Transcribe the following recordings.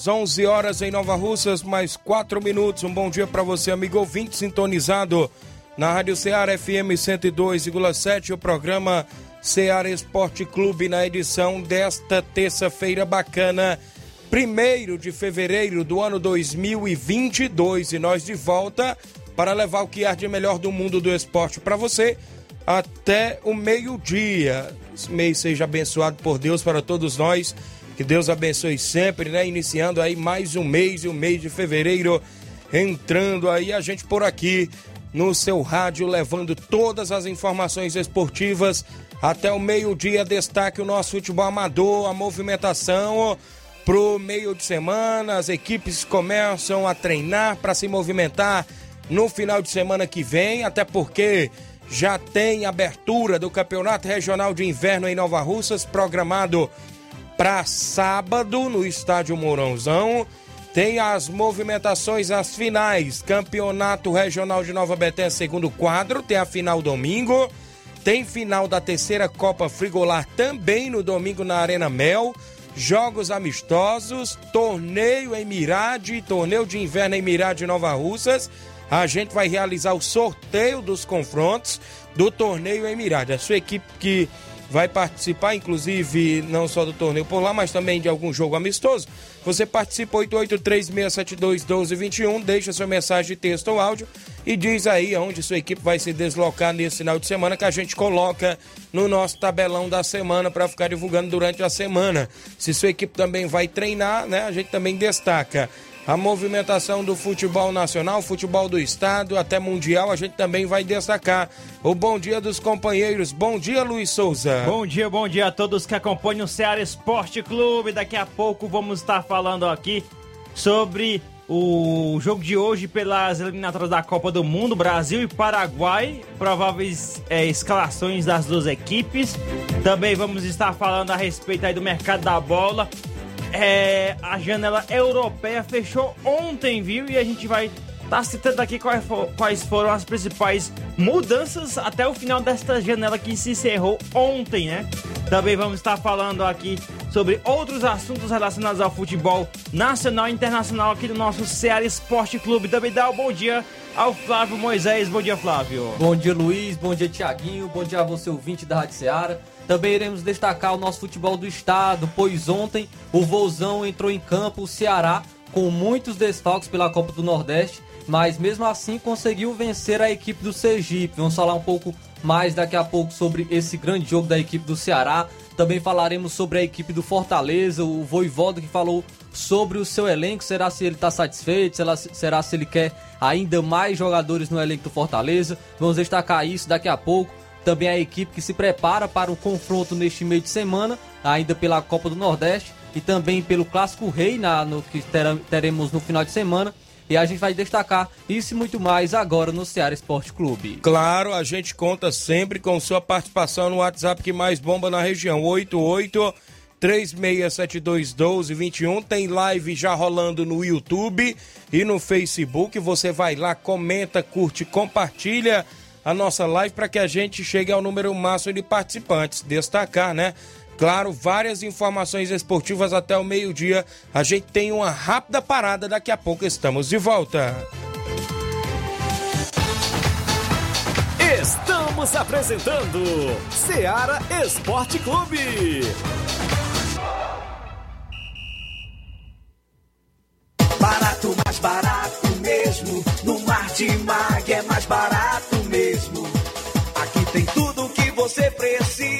Horas, 11 horas em Nova Russas, mais 4 minutos. Um bom dia para você, amigo ouvinte, sintonizado na Rádio Ceará FM 102,7, o programa Ceará Esporte Clube, na edição desta terça-feira bacana, 1 de fevereiro do ano 2022. E nós de volta para levar o que há de melhor do mundo do esporte para você até o meio-dia. Esse mês seja abençoado por Deus para todos nós que Deus abençoe sempre, né? Iniciando aí mais um mês, o mês de fevereiro, entrando aí a gente por aqui no seu rádio, levando todas as informações esportivas até o meio-dia. Destaque o nosso futebol amador, a movimentação pro meio de semana. As equipes começam a treinar para se movimentar no final de semana que vem, até porque já tem abertura do Campeonato Regional de Inverno em Nova Russas, programado para sábado no estádio Mourãozão. Tem as movimentações, as finais. Campeonato Regional de Nova Betânia, segundo quadro. Tem a final domingo. Tem final da terceira Copa Frigolar também no domingo na Arena Mel. Jogos amistosos, torneio em Mirade, torneio de inverno em Mirade Nova Russas. A gente vai realizar o sorteio dos confrontos do torneio em Mirade. A sua equipe que vai participar, inclusive, não só do torneio por lá, mas também de algum jogo amistoso. Você participa 8836721221, deixa sua mensagem de texto ou áudio e diz aí aonde sua equipe vai se deslocar nesse final de semana que a gente coloca no nosso tabelão da semana para ficar divulgando durante a semana. Se sua equipe também vai treinar, né, a gente também destaca a movimentação do futebol nacional, futebol do estado, até mundial, a gente também vai destacar. O bom dia dos companheiros. Bom dia, Luiz Souza. Bom dia, bom dia a todos que acompanham o Ceará Esporte Clube. Daqui a pouco vamos estar falando aqui sobre o jogo de hoje pelas eliminatórias da Copa do Mundo, Brasil e Paraguai, prováveis é, escalações das duas equipes. Também vamos estar falando a respeito aí do mercado da bola é, a janela europeia fechou ontem, viu? E a gente vai estar tá citando aqui quais, for, quais foram as principais mudanças até o final desta janela que se encerrou ontem, né? Também vamos estar falando aqui sobre outros assuntos relacionados ao futebol nacional e internacional aqui no nosso Ceará Esporte Clube. Também dá um bom dia ao Flávio Moisés. Bom dia, Flávio. Bom dia, Luiz. Bom dia, Tiaguinho. Bom dia a você, ouvinte da Rádio Ceará. Também iremos destacar o nosso futebol do estado, pois ontem o Vozão entrou em campo, o Ceará, com muitos desfalques pela Copa do Nordeste, mas mesmo assim conseguiu vencer a equipe do Sergipe. Vamos falar um pouco mais daqui a pouco sobre esse grande jogo da equipe do Ceará. Também falaremos sobre a equipe do Fortaleza, o Voivoda que falou sobre o seu elenco. Será se ele está satisfeito? Será, será se ele quer ainda mais jogadores no elenco do Fortaleza? Vamos destacar isso daqui a pouco também a equipe que se prepara para o confronto neste meio de semana, ainda pela Copa do Nordeste e também pelo Clássico Rei, na, no, que teremos no final de semana. E a gente vai destacar isso e muito mais agora no Ceará Esporte Clube. Claro, a gente conta sempre com sua participação no WhatsApp que mais bomba na região. 88 36721221. Tem live já rolando no YouTube e no Facebook. Você vai lá, comenta, curte, compartilha a nossa live para que a gente chegue ao número máximo de participantes. Destacar, né? Claro, várias informações esportivas até o meio-dia. A gente tem uma rápida parada, daqui a pouco estamos de volta. Estamos apresentando Seara Esporte Clube mesmo. No Martimag é mais barato mesmo. Aqui tem tudo que você precisa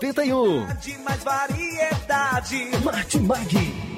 81. Mais variedade. Mate Mag.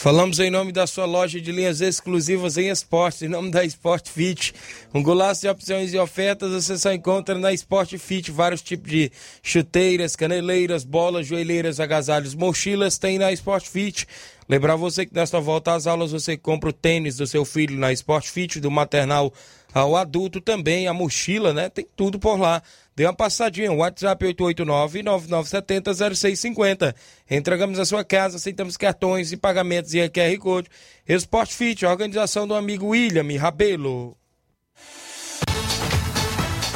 Falamos em nome da sua loja de linhas exclusivas em esportes, em nome da Sport Fit. Um golaço de opções e ofertas você só encontra na Sport Fit. Vários tipos de chuteiras, caneleiras, bolas, joelheiras, agasalhos, mochilas tem na Sport Fit. Lembrar você que nesta volta às aulas você compra o tênis do seu filho na Sport Fit, do maternal ao adulto também, a mochila, né? Tem tudo por lá. Dê uma passadinha, WhatsApp 889-9970-0650. Entregamos a sua casa, aceitamos cartões e pagamentos e QR Code. Esporte Fit, organização do amigo William Rabelo.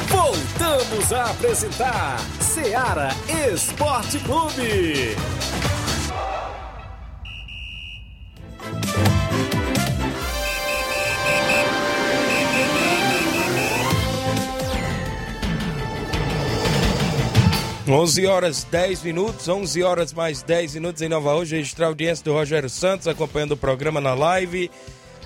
Voltamos a apresentar Seara Esporte Clube. 11 horas 10 minutos, 11 horas mais 10 minutos em Nova Rússia. Registrar a audiência do Rogério Santos acompanhando o programa na live.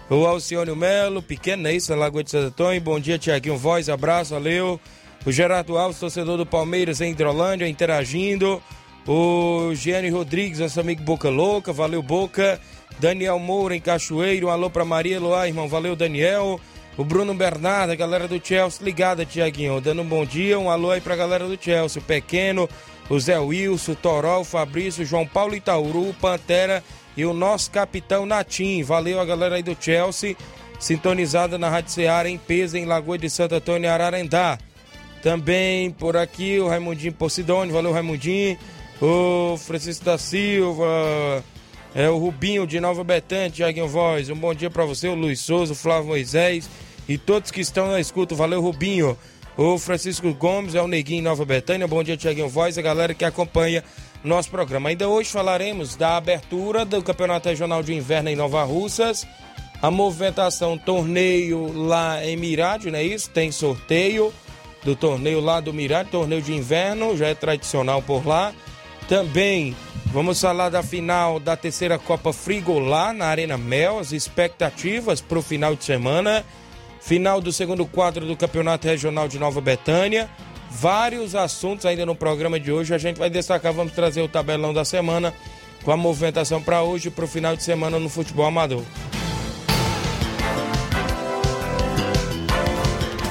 O Alcione Melo, pequeno, é isso? Lagoa de Santo. Bom dia, Tiaguinho Voz, abraço, valeu. O Gerardo Alves, torcedor do Palmeiras em Hidrolândia, interagindo. O Gianni Rodrigues, nosso amigo Boca Louca, valeu Boca. Daniel Moura em Cachoeiro, um alô pra Maria Eloá, irmão, valeu Daniel. O Bruno Bernardo, a galera do Chelsea ligada, Tiaguinho, dando um bom dia, um alô aí pra galera do Chelsea. O Pequeno, o Zé Wilson, o Toró, o Fabrício, o João Paulo Itauru, o Pantera e o nosso capitão Natim. Valeu a galera aí do Chelsea, sintonizada na Rádio Ceará em Pesa, em Lagoa de Santo Antônio, Ararendá. Também por aqui o Raimundinho Posidone, valeu Raimundinho. O Francisco da Silva, é, o Rubinho de Nova Betânia, Tiaguinho Voz. Um bom dia para você, o Luiz Souza, o Flávio Moisés e todos que estão na escuta. Valeu, Rubinho. O Francisco Gomes é o Neguinho Nova Betânia. Bom dia, Tiaguinho Voz, a galera que acompanha nosso programa. Ainda hoje falaremos da abertura do Campeonato Regional de Inverno em Nova Russas. A movimentação torneio lá em Mirade, não é isso? Tem sorteio do torneio lá do Mirade, torneio de inverno, já é tradicional por lá. Também vamos falar da final da terceira Copa Frigolá na Arena Mel, as expectativas para o final de semana. Final do segundo quadro do Campeonato Regional de Nova Betânia. Vários assuntos ainda no programa de hoje. A gente vai destacar, vamos trazer o tabelão da semana com a movimentação para hoje e para o final de semana no futebol amador.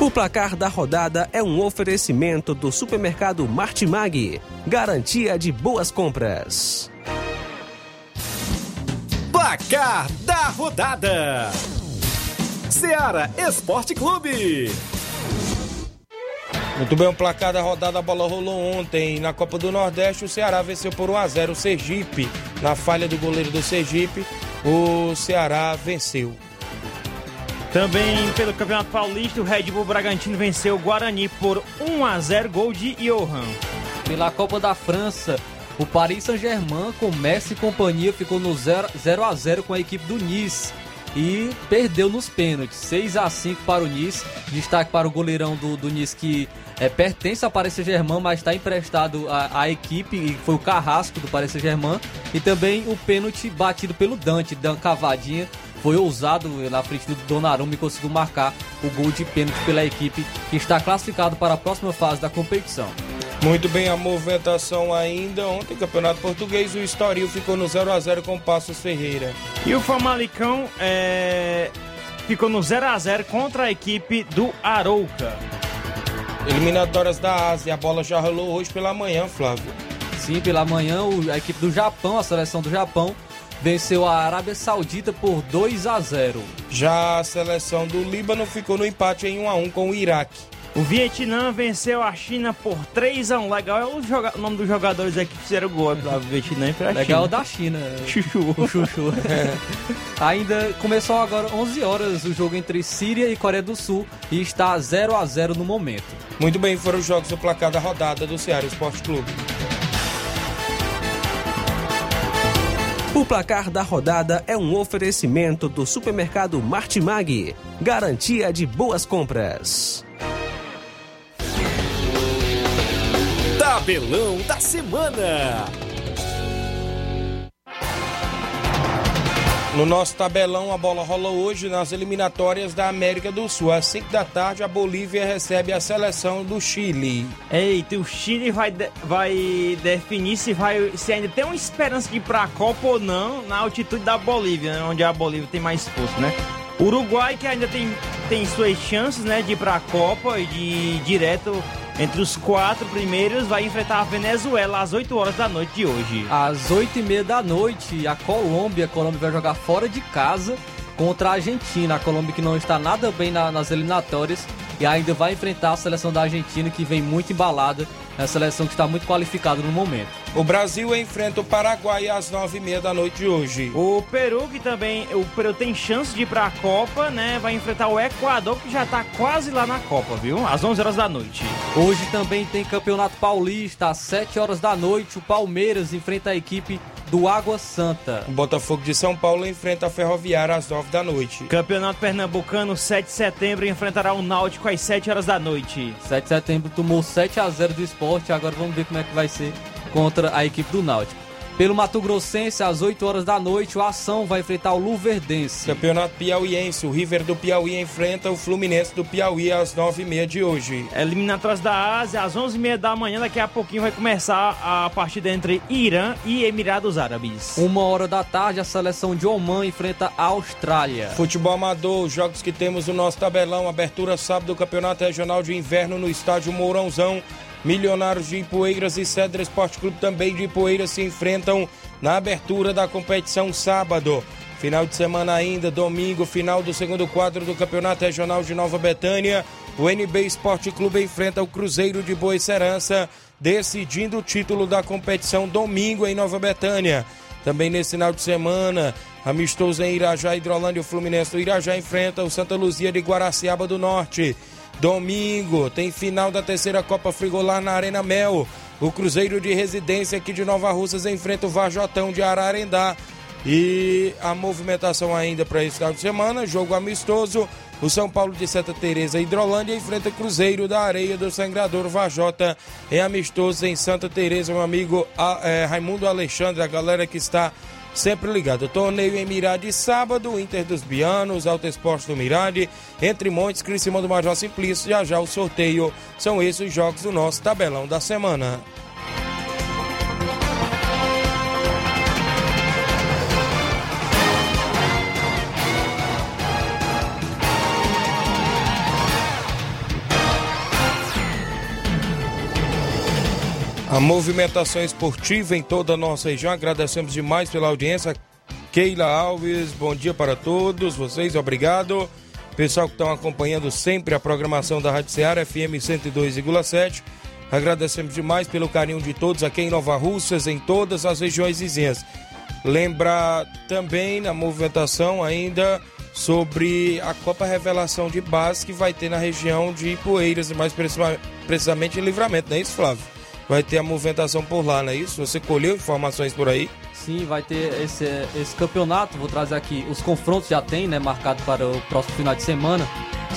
O placar da rodada é um oferecimento do supermercado Martimag. Garantia de boas compras. Placar da rodada: Seara Esporte Clube. Muito bem, o placar da rodada, a bola rolou ontem na Copa do Nordeste. O Ceará venceu por 1x0 o Sergipe. Na falha do goleiro do Sergipe, o Ceará venceu. Também pelo Campeonato Paulista, o Red Bull Bragantino venceu o Guarani por 1 a 0 gol de Johan. Pela Copa da França, o Paris Saint-Germain com Messi e companhia ficou no 0, 0 a 0 com a equipe do Nice e perdeu nos pênaltis, 6 a 5 para o Nice. Destaque para o goleirão do, do Nice que é, pertence ao Paris Saint-Germain, mas está emprestado à, à, equipe e foi o Carrasco do Paris Saint-Germain. E também o pênalti batido pelo Dante, uma cavadinha foi ousado na frente do Donnarumma e conseguiu marcar o gol de pênalti pela equipe que está classificado para a próxima fase da competição. Muito bem, a movimentação ainda. Ontem, Campeonato Português, o Estoril ficou no 0 a 0 com o Passos Ferreira. E o Famalicão é, ficou no 0 a 0 contra a equipe do Arouca. Eliminatórias da Ásia, a bola já rolou hoje pela manhã, Flávio. Sim, pela manhã a equipe do Japão, a seleção do Japão, venceu a Arábia Saudita por 2 a 0. Já a seleção do Líbano ficou no empate em 1 a 1 com o Iraque. O Vietnã venceu a China por 3 a 1 Legal é o, joga- o nome dos jogadores aqui que fizeram gol lá do Vietnã e pra Legal China. da China. Chuchu. O Chuchu. Ainda começou agora 11 horas o jogo entre Síria e Coreia do Sul e está 0 a 0 no momento. Muito bem, foram os jogos do placar da rodada do Ceará Esporte Clube. O placar da rodada é um oferecimento do supermercado Martimag. Garantia de boas compras. Tabelão da Semana. No nosso tabelão, a bola rola hoje nas eliminatórias da América do Sul. Às 5 da tarde, a Bolívia recebe a seleção do Chile. Eita, o Chile vai, de- vai definir se, vai, se ainda tem uma esperança de ir pra Copa ou não na altitude da Bolívia, né, onde a Bolívia tem mais força, né? Uruguai, que ainda tem, tem suas chances né, de ir pra Copa e de ir direto entre os quatro primeiros, vai enfrentar a Venezuela às 8 horas da noite de hoje. Às 8h30 da noite, a Colômbia, a Colômbia vai jogar fora de casa contra a Argentina. A Colômbia que não está nada bem na- nas eliminatórias e ainda vai enfrentar a seleção da Argentina que vem muito embalada. É a seleção que está muito qualificada no momento. O Brasil enfrenta o Paraguai às 9h30 da noite de hoje. O Peru, que também. O Peru tem chance de ir pra Copa, né? Vai enfrentar o Equador, que já tá quase lá na Copa, viu? Às 11 horas da noite. Hoje também tem Campeonato Paulista, às 7 horas da noite. O Palmeiras enfrenta a equipe do Água Santa. O Botafogo de São Paulo enfrenta a Ferroviária às 9 da noite. Campeonato Pernambucano, 7 de setembro, enfrentará o Náutico às 7 horas da noite. 7 de setembro tomou 7 a 0 do esporte, agora vamos ver como é que vai ser contra a equipe do Náutico. Pelo Mato Grossense, às 8 horas da noite, o Ação vai enfrentar o Luverdense. Campeonato Piauiense, o River do Piauí enfrenta o Fluminense do Piauí às 9h30 de hoje. Eliminatórias da Ásia, às 11h30 da manhã, daqui a pouquinho vai começar a partida entre Irã e Emirados Árabes. Uma hora da tarde, a seleção de Oman enfrenta a Austrália. Futebol amador, os jogos que temos no nosso tabelão. Abertura sábado do Campeonato Regional de Inverno no estádio Mourãozão. Milionários de Ipueiras e Cedra Esporte Clube também de Ipueiras se enfrentam na abertura da competição sábado. Final de semana ainda, domingo, final do segundo quadro do Campeonato Regional de Nova Betânia. O NB Esporte Clube enfrenta o Cruzeiro de Boa Serança, decidindo o título da competição domingo em Nova Betânia. Também nesse final de semana, amistoso em Irajá, Hidrolândia, o Fluminense do Irajá enfrenta o Santa Luzia de Guaraciaba do Norte. Domingo tem final da terceira Copa Frigolar na Arena Mel. O Cruzeiro de Residência aqui de Nova Russas enfrenta o Vajotão de Ararendá. E a movimentação ainda para esse final de semana, jogo amistoso. O São Paulo de Santa Teresa Hidrolândia enfrenta Cruzeiro da Areia do Sangrador Vajota em amistoso em Santa Teresa, meu amigo ah, eh, Raimundo Alexandre, a galera que está sempre ligado. Torneio em Mirade sábado, Inter dos Bianos, Alto Esporte do Mirade, Entre Montes, Criciúma do Major Simplício, já já o sorteio. São esses os jogos do nosso tabelão da semana. A movimentação esportiva em toda a nossa região. Agradecemos demais pela audiência. Keila Alves, bom dia para todos vocês, obrigado. Pessoal que estão acompanhando sempre a programação da Rádio Ceará FM 102,7. Agradecemos demais pelo carinho de todos aqui em Nova Russas, em todas as regiões vizinhas. Lembrar também na movimentação ainda sobre a Copa Revelação de Base que vai ter na região de Ipueiras, mais precisama- precisamente em Livramento, não é isso, Flávio? Vai ter a movimentação por lá, não é isso? Você colheu informações por aí? Sim, vai ter esse, esse campeonato. Vou trazer aqui os confrontos já tem, né? Marcado para o próximo final de semana.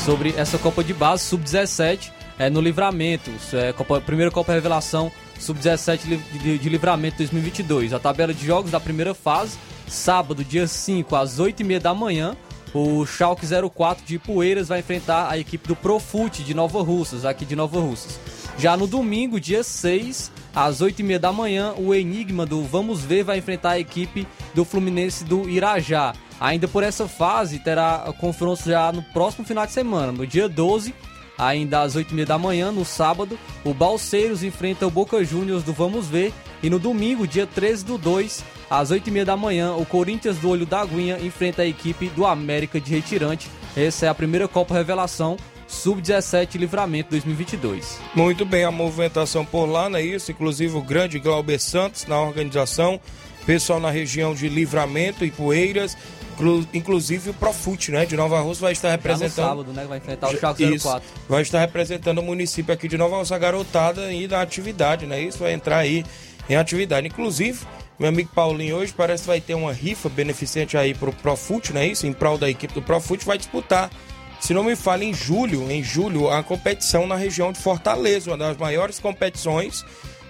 Sobre essa Copa de Base Sub-17 é, no Livramento. É, Copa, primeira Copa Revelação Sub-17 de, de, de Livramento 2022. A tabela de jogos da primeira fase, sábado, dia 5, às 8h30 da manhã. O Schalke 04 de Ipueiras vai enfrentar a equipe do Profute de Nova Russas, aqui de Nova Russas. Já no domingo, dia 6, às 8h30 da manhã, o Enigma do Vamos Ver vai enfrentar a equipe do Fluminense do Irajá. Ainda por essa fase, terá confrontos já no próximo final de semana. No dia 12, ainda às 8h30 da manhã, no sábado, o Balseiros enfrenta o Boca Juniors do Vamos Ver. E no domingo, dia 13 do 2, às 8h30 da manhã, o Corinthians do Olho da Aguinha enfrenta a equipe do América de Retirante. Essa é a primeira Copa Revelação Sub-17 Livramento 2022. Muito bem, a movimentação por lá, não é isso? Inclusive o grande Glauber Santos na organização, pessoal na região de Livramento e Poeiras, inclusive o Profute, né, de Nova Rússia vai estar representando. Já no sábado, né, vai enfrentar o Chaco 04. Vai estar representando o município aqui de Nova Rússia, a garotada aí na atividade, né? Isso vai entrar aí em atividade. Inclusive, meu amigo Paulinho hoje parece que vai ter uma rifa beneficente aí pro Profute, não é isso? Em prol da equipe do Profute vai disputar se não me falha, em julho, em julho, a competição na região de Fortaleza, uma das maiores competições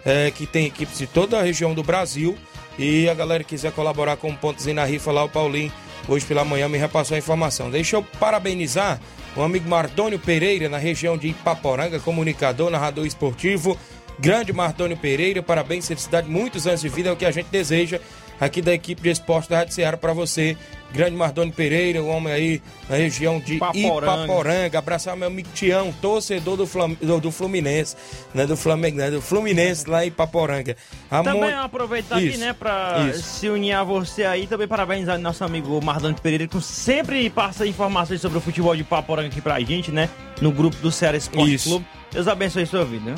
é, que tem equipes de toda a região do Brasil. E a galera que quiser colaborar com um pontozinho na rifa lá, o Paulinho, hoje pela manhã, me repassou a informação. Deixa eu parabenizar o amigo Mardônio Pereira, na região de Ipaporanga, comunicador, narrador esportivo. Grande Mardônio Pereira, parabéns, felicidade, muitos anos de vida, é o que a gente deseja aqui da equipe de esporte da Rádio Ceará para você Grande Mardoni Pereira, o homem aí na região de Ipaporanga. Ipaporanga. Abraçar meu amigo Tião, torcedor do, Flam... do, Fluminense, né? Do Flamengo, né? Do Fluminense lá em Ipaporanga. A também mon... aproveitar Isso. aqui, né, pra Isso. se unir a você aí, também parabenizar nosso amigo Mardoni Pereira, que sempre passa informações sobre o futebol de Ipaporanga aqui pra gente, né? No grupo do Ceará Esporte Isso. Clube. Deus abençoe sua vida?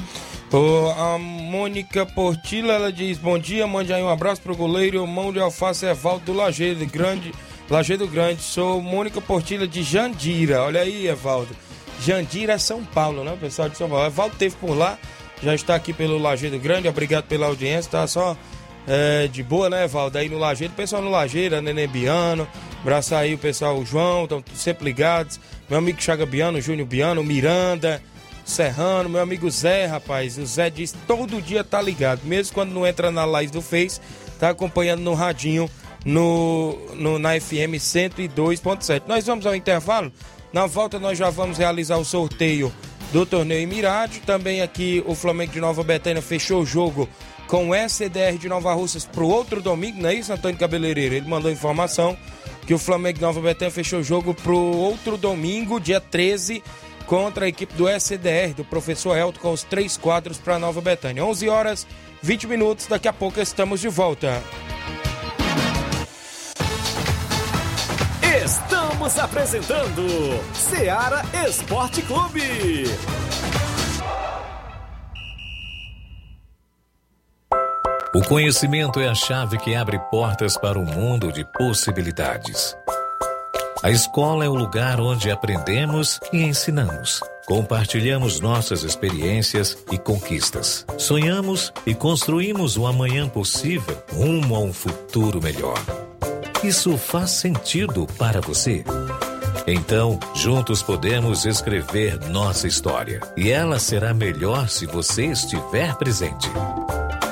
Oh, a Mônica Portila, ela diz, bom dia, mande aí um abraço pro goleiro, mão de alface Evaldo do Lajeiro, grande Lajeado Grande, sou Mônica Portilha de Jandira. Olha aí, Evaldo. Jandira é São Paulo, né? O pessoal de São Paulo. Evaldo teve por lá, já está aqui pelo Lajeado Grande. Obrigado pela audiência, tá só é, de boa, né, Evaldo? Aí no Lajeado, pessoal no Lajeado, Nenê Biano. Abraçar aí o pessoal, o João, estão sempre ligados. Meu amigo Chaga Biano, Júnior Biano, Miranda. Serrano, meu amigo Zé, rapaz. O Zé diz todo dia tá ligado. Mesmo quando não entra na live do Face, tá acompanhando no radinho no, no, na FM 102.7. Nós vamos ao intervalo. Na volta nós já vamos realizar o sorteio do torneio Emirade. Também aqui o Flamengo de Nova Betânia fechou o jogo com o SDR de Nova Russas para o outro domingo, não é isso, Antônio Cabeleireiro? Ele mandou informação que o Flamengo de Nova Betânia fechou o jogo para o outro domingo, dia 13, contra a equipe do SDR, do professor Elton, com os três quadros para Nova Betânia. 11 horas 20 minutos, daqui a pouco estamos de volta. Estamos apresentando Seara Esporte Clube. O conhecimento é a chave que abre portas para um mundo de possibilidades. A escola é o lugar onde aprendemos e ensinamos. Compartilhamos nossas experiências e conquistas. Sonhamos e construímos o amanhã possível rumo a um futuro melhor. Isso faz sentido para você? Então, juntos podemos escrever nossa história. E ela será melhor se você estiver presente.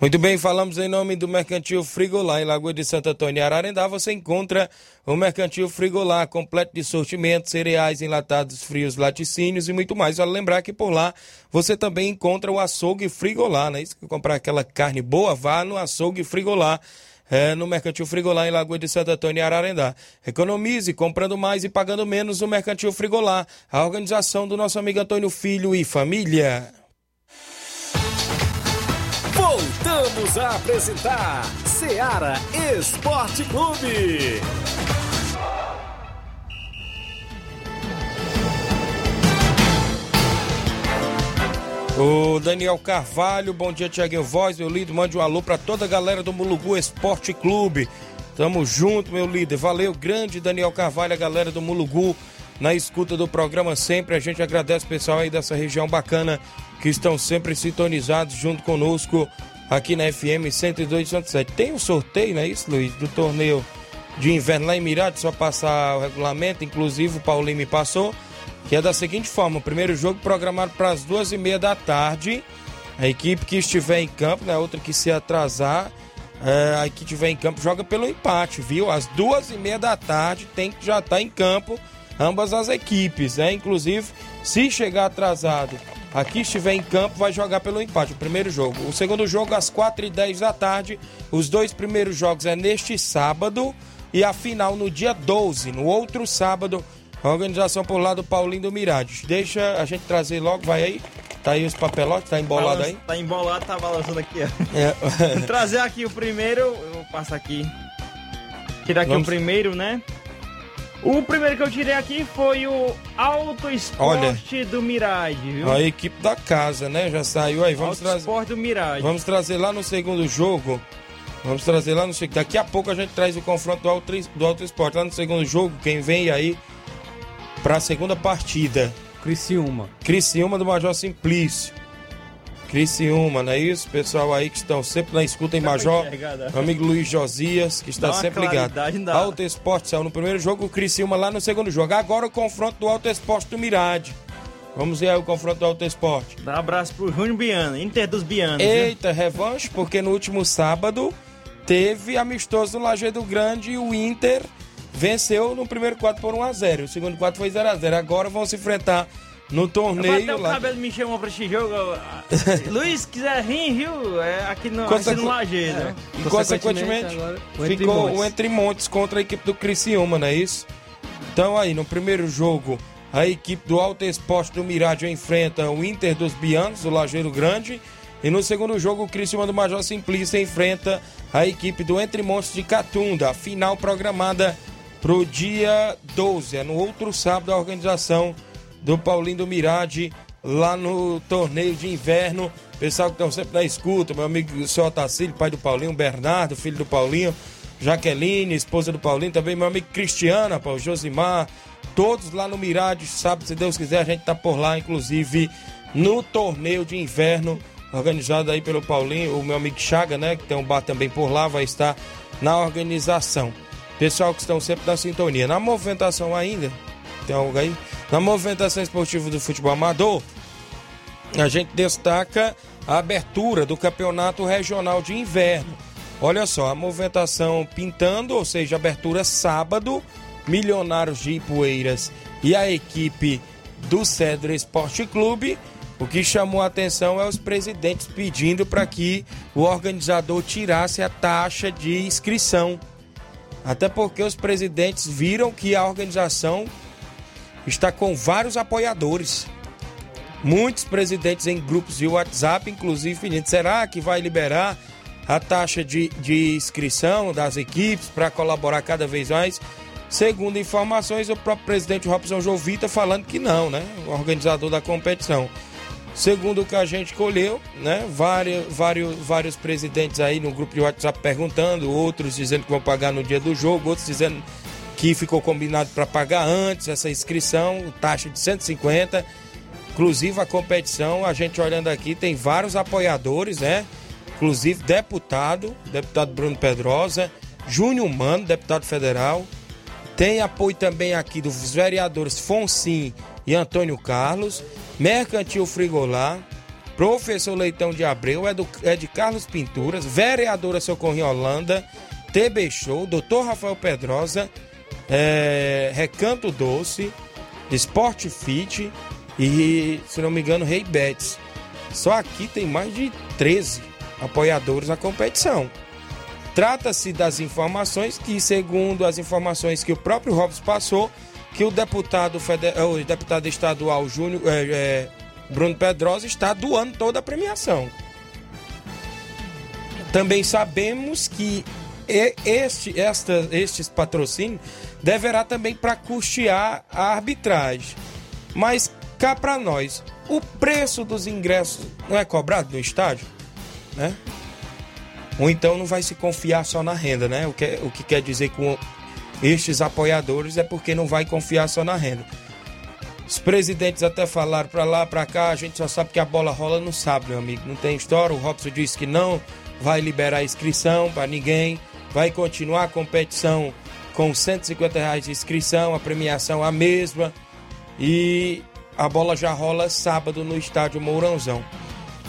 Muito bem, falamos em nome do Mercantil Frigolá, em Lagoa de Santo Antônio, Ararendá. Você encontra o Mercantil Frigolá, completo de sortimentos, cereais, enlatados, frios, laticínios e muito mais. Vale lembrar que por lá você também encontra o açougue Frigolá, né? Isso que comprar aquela carne boa, vá no açougue Frigolá. É, no Mercantil Frigolá, em Lagoa de Santo Antônio e Ararendá. Economize comprando mais e pagando menos no Mercantil Frigolá. A organização do nosso amigo Antônio Filho e família. Voltamos a apresentar Seara Esporte Clube. O Daniel Carvalho, bom dia, Tiaguinho Voz, meu líder. Mande um alô para toda a galera do Mulugu Esporte Clube. Tamo junto, meu líder. Valeu, grande Daniel Carvalho, a galera do Mulugu na escuta do programa sempre. A gente agradece o pessoal aí dessa região bacana que estão sempre sintonizados junto conosco aqui na FM 102.7. Tem um sorteio, não é isso, Luiz? Do torneio de inverno lá em Mirade, só passar o regulamento, inclusive o Paulinho me passou, que é da seguinte forma: o primeiro jogo programado para as duas e meia da tarde. A equipe que estiver em campo, né? Outra que se atrasar, é, a que estiver em campo joga pelo empate, viu? Às duas e meia da tarde tem que já estar tá em campo ambas as equipes, né? Inclusive, se chegar atrasado, aqui estiver em campo, vai jogar pelo empate, o primeiro jogo. O segundo jogo, às quatro e dez da tarde. Os dois primeiros jogos é neste sábado e a final no dia 12, no outro sábado. A organização por lá do Paulinho do Mirades. Deixa a gente trazer logo, vai aí. Tá aí os papelotes, tá embolado aí? Tá embolado, tá balançando aqui, ó. É. trazer aqui o primeiro, eu vou passar aqui. Tirar aqui Vamos... o primeiro, né? O primeiro que eu tirei aqui foi o Auto Esporte Olha, do Mirage, viu? A equipe da casa, né? Já saiu aí. Vamos Auto Esporte do Mirage. Vamos trazer lá no segundo jogo. Vamos trazer lá no segundo. Daqui a pouco a gente traz o confronto do Auto, do Auto Esporte. Lá no segundo jogo, quem vem aí para a segunda partida. Criciúma. Criciúma do Major Simplício. Criciúma, não é isso? Pessoal aí que estão sempre na escuta em Major. Meu amigo Luiz Josias, que está sempre ligado. Alto Esporte saiu no primeiro jogo, o Criciúma lá no segundo jogo. Agora o confronto do Alto Esporte do Mirade. Vamos ver aí o confronto do Alto Esporte. Dá um abraço pro Júnior Biano, Inter dos Bianos. Eita, viu? revanche, porque no último sábado teve amistoso no Lajeado Grande e o Inter venceu no primeiro quadro por 1x0. O segundo quadro foi 0x0. Agora vão se enfrentar no torneio. Até o cabelo me chamou pra esse jogo. Luiz, quiser rir, viu? É aqui no, Consequ... aqui no Lajeado. É. E consequentemente, o ficou o Entre Montes contra a equipe do Criciúma, não é isso? Então aí, no primeiro jogo, a equipe do Alto Esporte do Mirádio enfrenta o Inter dos Bianos, do Lajeiro Grande. E no segundo jogo, o Criciúma do Major Simplício enfrenta a equipe do Entre Montes de Catunda. A final programada para o dia 12, é no outro sábado, a organização do Paulinho do Mirade, lá no torneio de inverno. Pessoal que estão sempre na escuta, meu amigo o senhor Otacílio, pai do Paulinho, Bernardo, filho do Paulinho, Jaqueline, esposa do Paulinho, também meu amigo Cristiana, Paulo Josimar, todos lá no Mirade, sabe, se Deus quiser, a gente tá por lá, inclusive no torneio de inverno, organizado aí pelo Paulinho, o meu amigo Chaga, né, que tem um bar também por lá, vai estar na organização. Pessoal que estão sempre na sintonia. Na movimentação ainda, tem algo aí? Na movimentação esportiva do futebol amador, a gente destaca a abertura do campeonato regional de inverno. Olha só, a movimentação pintando, ou seja, abertura sábado, Milionários de Ipueiras e a equipe do Cedro Esporte Clube. O que chamou a atenção é os presidentes pedindo para que o organizador tirasse a taxa de inscrição até porque os presidentes viram que a organização está com vários apoiadores. Muitos presidentes em grupos de WhatsApp, inclusive, será que vai liberar a taxa de, de inscrição das equipes para colaborar cada vez mais? Segundo informações, o próprio presidente Robson Jovita falando que não, né? O organizador da competição. Segundo o que a gente colheu, né? Vários, vários, vários presidentes aí no grupo de WhatsApp perguntando, outros dizendo que vão pagar no dia do jogo, outros dizendo que ficou combinado para pagar antes essa inscrição, taxa de 150. Inclusive a competição, a gente olhando aqui, tem vários apoiadores, né? Inclusive deputado, deputado Bruno Pedrosa, Júnior Mano, deputado federal. Tem apoio também aqui dos vereadores Fonsim e Antônio Carlos. Mercantil Frigolá, Professor Leitão de Abreu, é, do, é de Carlos Pinturas, Vereadora Socorro Holanda, TB Show, Doutor Rafael Pedrosa, é, Recanto Doce, Sport Fit e, se não me engano, Rei Betts. Só aqui tem mais de 13 apoiadores na competição. Trata-se das informações que, segundo as informações que o próprio Robson passou, que o deputado, federal, o deputado estadual Júnior, é, é, Bruno Pedrosa está doando toda a premiação. Também sabemos que este, esta, estes patrocínios deverá também para custear a arbitragem. Mas cá para nós, o preço dos ingressos não é cobrado no estádio, né? Ou então não vai se confiar só na renda, né? O que, o que quer dizer com estes apoiadores é porque não vai confiar só na renda. Os presidentes até falaram pra lá, pra cá, a gente só sabe que a bola rola no sábado, meu amigo. Não tem história. O Robson disse que não vai liberar a inscrição para ninguém. Vai continuar a competição com 150 reais de inscrição, a premiação a mesma. E a bola já rola sábado no estádio Mourãozão.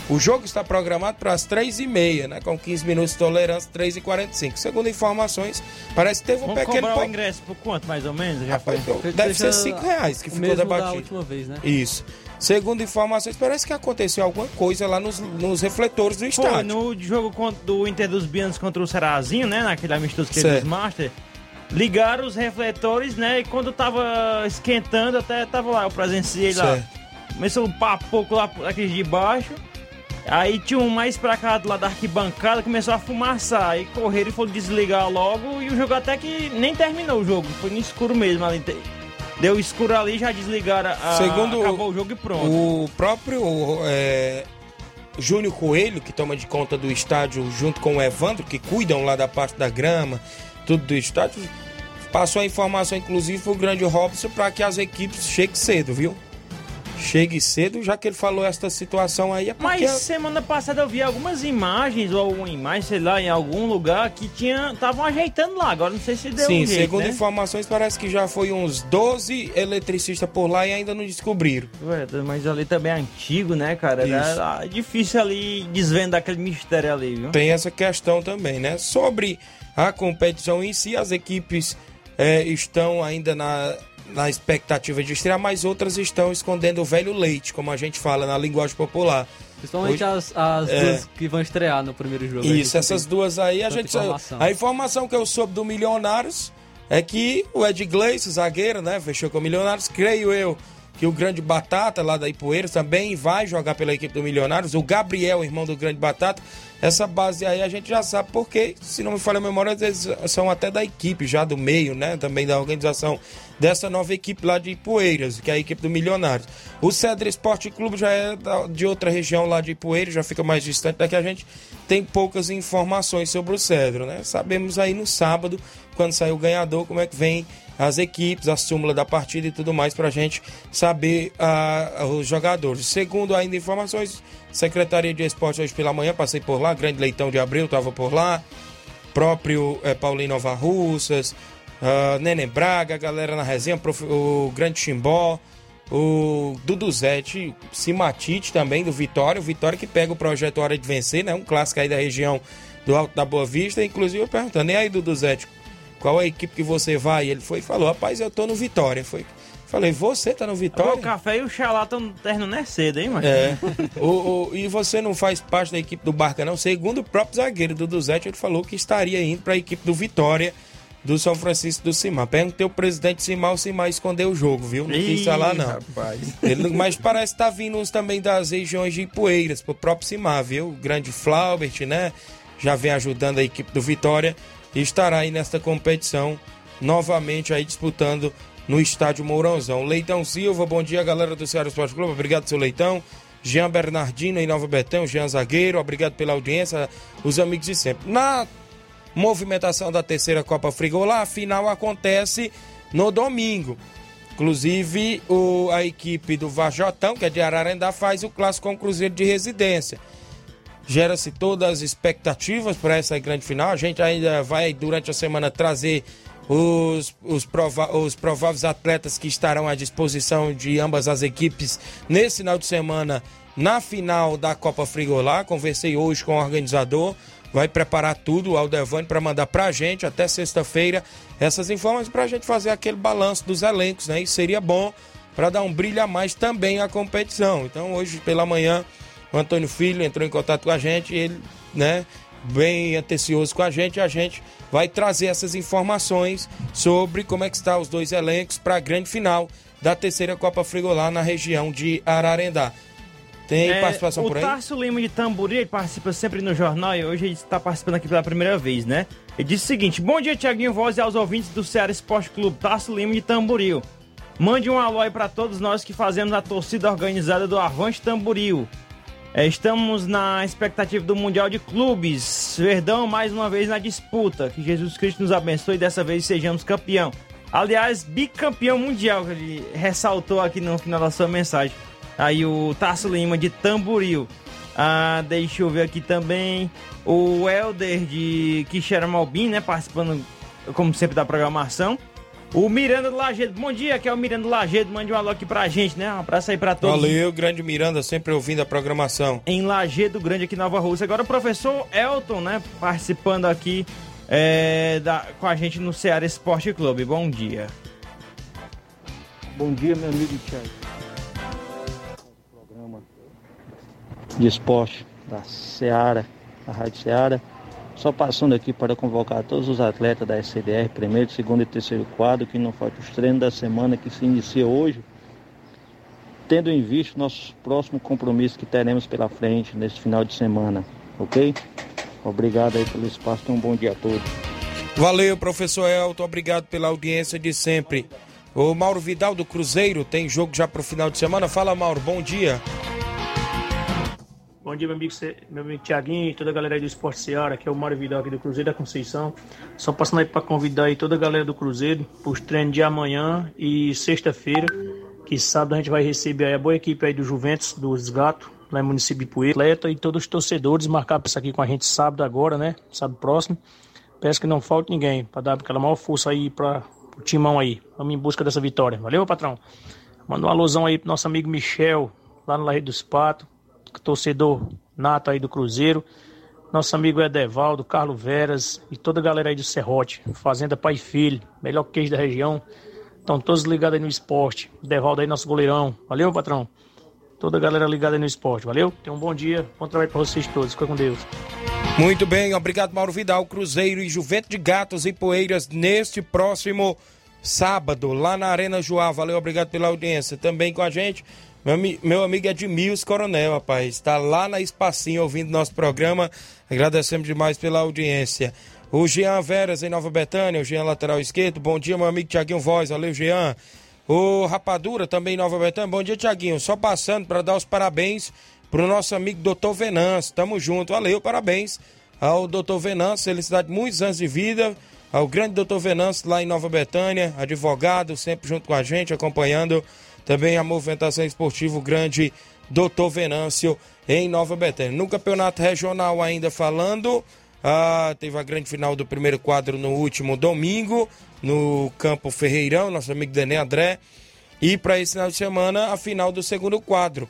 O jogo está programado para as 3h30, né? Com 15 minutos de tolerância, 3h45. Segundo informações, parece que teve um Vamos pequeno. cobrar o ingresso por quanto, mais ou menos? Já foi. Rapaz, então, deve ser 5 reais que ficou mesmo da debatido. última vez, né? Isso. Segundo informações, parece que aconteceu alguma coisa lá nos, nos refletores do Foi estádio. no jogo contra- do Inter dos Bianos contra o Serazinho, né? Naquele amistoso que eles Master. Ligaram os refletores, né? E quando tava esquentando, até tava lá, eu presenciei lá. Certo. Começou um papo lá aqueles de baixo. Aí tinha um mais pra cá do lado da arquibancada, começou a fumaçar. Aí correram e foram desligar logo. E o jogo até que nem terminou o jogo. Foi no escuro mesmo ali. Deu escuro ali, já desligaram. A, Segundo acabou o jogo e pronto. O próprio é, Júnior Coelho, que toma de conta do estádio junto com o Evandro, que cuidam lá da parte da grama, tudo do estádio, passou a informação, inclusive, pro grande Robson para que as equipes cheguem cedo, viu? Chegue cedo, já que ele falou esta situação aí, é porque... Mas semana passada eu vi algumas imagens, ou uma imagem, sei lá, em algum lugar que tinha. Estavam ajeitando lá. Agora não sei se deu Sim, um jeito, segundo né? informações, parece que já foi uns 12 eletricistas por lá e ainda não descobriram. Ué, mas ali também é antigo, né, cara? Era difícil ali desvendar aquele mistério ali, viu? Tem essa questão também, né? Sobre a competição em si, as equipes eh, estão ainda na, na expectativa de estrear, mas outras estão escondendo o velho leite, como a gente fala na linguagem popular. Principalmente Hoje- as, as É. duas que vão estrear no primeiro jogo. Isso, essas duas aí, a gente. informação. A informação que eu soube do Milionários é que o Ed Gleice, zagueiro, né? Fechou com o Milionários. Creio eu que o Grande Batata, lá da Ipueiras, também vai jogar pela equipe do Milionários. O Gabriel, irmão do Grande Batata. Essa base aí a gente já sabe porque, se não me falha a memória, eles são até da equipe, já do meio, né? Também da organização dessa nova equipe lá de Ipueiras, que é a equipe do Milionários. O Cedro Esporte Clube já é de outra região lá de Ipueiras, já fica mais distante daqui. A gente tem poucas informações sobre o Cedro, né? Sabemos aí no sábado, quando sair o ganhador, como é que vem as equipes, a súmula da partida e tudo mais, pra gente saber ah, os jogadores. Segundo ainda informações, Secretaria de Esporte hoje pela manhã, passei por lá, Grande Leitão de Abril estava por lá, próprio eh, Paulinho Nova Russas, ah, Neném Braga, galera na resenha, prof- o Grande Chimbó, o Duduzete, Simatite também, do Vitória, o Vitória que pega o projeto Hora de Vencer, né? Um clássico aí da região do Alto da Boa Vista, inclusive eu perguntando, e aí Duduzete, qual é a equipe que você vai? Ele foi e falou, rapaz, eu tô no Vitória. Foi. Falei, você tá no Vitória? O café e o xalá estão terminando é cedo, hein, mano? É. O- o- e você não faz parte da equipe do Barca, não? Segundo o próprio zagueiro do Duzete, ele falou que estaria indo para a equipe do Vitória do São Francisco do Cimar. Perguntei o presidente Cimar, o Cimar escondeu o jogo, viu? Não quis falar, não. rapaz. Ele, mas parece que tá vindo uns também das regiões de Ipueiras, pro próprio Cimar, viu? O grande Flaubert, né? Já vem ajudando a equipe do Vitória e estará aí nesta competição novamente aí disputando no estádio Mourãozão. Leitão Silva, bom dia, galera do Ceará Esporte Clube. Obrigado, seu Leitão. Jean Bernardino em Nova Betão, Jean Zagueiro, obrigado pela audiência, os amigos de sempre. Na movimentação da terceira Copa Frigolá, a final acontece no domingo. Inclusive, o- a equipe do Vajotão, que é de Ararendá, faz o clássico com o Cruzeiro de Residência. Gera-se todas as expectativas para essa grande final. A gente ainda vai, durante a semana, trazer os, os, prova- os prováveis atletas que estarão à disposição de ambas as equipes nesse final de semana na final da Copa Frigolá. Conversei hoje com o organizador. Vai preparar tudo, o Aldevani, para mandar para a gente até sexta-feira essas informações para a gente fazer aquele balanço dos elencos, né? Isso seria bom para dar um brilho a mais também à competição. Então, hoje pela manhã, o Antônio Filho entrou em contato com a gente, ele, né, bem antecioso com a gente, a gente vai trazer essas informações sobre como é que está os dois elencos para a grande final da terceira Copa Frigolá na região de Ararendá. Tem É, participação o por aí? Tarso Lima de Tamburi, ele participa sempre no jornal e hoje ele está participando aqui pela primeira vez, né? Ele disse o seguinte: Bom dia, Tiaguinho Voz e aos ouvintes do Ceará Esporte Clube, Tarso Lima de Tamboril. Mande um alô aí para todos nós que fazemos a torcida organizada do Avante Tamboril. É, estamos na expectativa do Mundial de Clubes. Verdão mais uma vez na disputa. Que Jesus Cristo nos abençoe e dessa vez sejamos campeão. Aliás, bicampeão mundial, que ele ressaltou aqui no final da sua mensagem. Aí o Tarso Lima de Tamboril. Ah, deixa eu ver aqui também. O Helder de Quixeramobim, né? Participando, como sempre, da programação. O Miranda do Lagedo, bom dia, que é o Miranda do Lagedo, mande um alô aqui pra gente, né? Um abraço aí pra todos. Valeu, grande Miranda, sempre ouvindo a programação. Em Lagedo Grande, aqui em Nova Rússia. Agora o professor Elton, né? Participando aqui é, da, com a gente no Ceará Esporte Clube. Bom dia. Bom dia, meu amigo Thiago. Programa de esporte da Ceará, da Rádio Ceará. Só passando aqui para convocar todos os atletas da SCDR, primeiro, segundo e terceiro quadro, que não falta os treinos da semana que se inicia hoje, tendo em vista nossos próximos compromissos que teremos pela frente nesse final de semana, ok? Obrigado aí pelo espaço, um bom dia a todos. Valeu, professor Elton, obrigado pela audiência de sempre. O Mauro Vidal do Cruzeiro tem jogo já para o final de semana. Fala, Mauro, bom dia. Bom dia, meu amigo, meu amigo Tiaguinho e toda a galera aí do Esporte Seara, que é o Mário Vidal aqui do Cruzeiro da Conceição. Só passando aí para convidar aí toda a galera do Cruzeiro para os treinos de amanhã e sexta-feira, que sábado a gente vai receber aí a boa equipe aí do Juventus, dos Gatos, lá no município de Poeira. Atleta e todos os torcedores marcar para isso aqui com a gente sábado agora, né? Sábado próximo. Peço que não falte ninguém, para dar aquela maior força aí para o timão aí. Vamos em busca dessa vitória. Valeu, patrão? Manda uma alusão aí pro nosso amigo Michel, lá no Laredo dos Patos torcedor nato aí do Cruzeiro, nosso amigo Edevaldo, Carlos Veras e toda a galera aí do Serrote, Fazenda Pai e Filho, melhor queijo da região. Estão todos ligados aí no esporte. Edevaldo aí, nosso goleirão. Valeu, patrão? Toda a galera ligada aí no esporte, valeu? Tenham um bom dia, bom trabalho para vocês todos. Fica com Deus. Muito bem, obrigado Mauro Vidal, Cruzeiro e Juventus de Gatos e Poeiras neste próximo sábado, lá na Arena Joá. Valeu, obrigado pela audiência. Também com a gente, meu, meu amigo Edmilson Coronel, rapaz, está lá na Espacinha ouvindo nosso programa. Agradecemos demais pela audiência. O Jean Veras em Nova Betânia, o Jean lateral esquerdo. Bom dia, meu amigo Tiaguinho Voz. Valeu, Jean. O Rapadura também em Nova Betânia. Bom dia, Tiaguinho. Só passando para dar os parabéns pro nosso amigo Doutor Venâncio. Tamo junto. Valeu, parabéns ao Doutor Venâncio. Felicidade, muitos anos de vida. Ao grande Doutor Venâncio lá em Nova Betânia, advogado, sempre junto com a gente, acompanhando também a movimentação esportiva grande Doutor Venâncio em Nova Betânia. No campeonato regional ainda falando, ah, teve a grande final do primeiro quadro no último domingo, no Campo Ferreirão, nosso amigo Dené André. E para esse final de semana, a final do segundo quadro.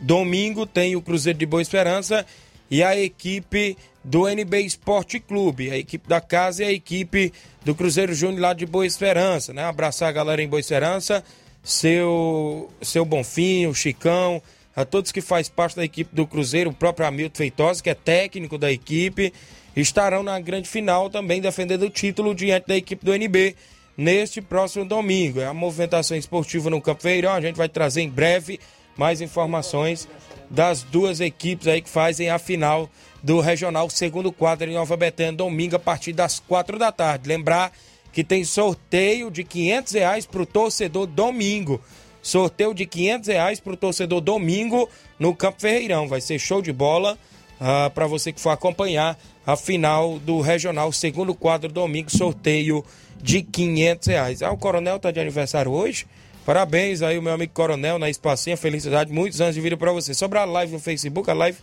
Domingo tem o Cruzeiro de Boa Esperança e a equipe do NB Esporte Clube, a equipe da casa e a equipe do Cruzeiro Júnior lá de Boa Esperança, né? Abraçar a galera em Boa Esperança seu, seu Bonfim, o Chicão, a todos que faz parte da equipe do Cruzeiro, o próprio Hamilton Feitosa, que é técnico da equipe, estarão na grande final também defendendo o título diante da equipe do NB neste próximo domingo. É a movimentação esportiva no Campo Feirão, a gente vai trazer em breve mais informações das duas equipes aí que fazem a final do Regional Segundo Quadro em Nova Betânia, domingo a partir das quatro da tarde. Lembrar que tem sorteio de 500 reais para o torcedor domingo. Sorteio de 500 reais para o torcedor domingo no Campo Ferreirão. Vai ser show de bola ah, para você que for acompanhar a final do Regional Segundo Quadro domingo. Sorteio de 500 reais. Ah, o Coronel está de aniversário hoje. Parabéns aí, o meu amigo Coronel, na Espacinha. Felicidade, muitos anos de vida para você. Sobre a live no Facebook, a live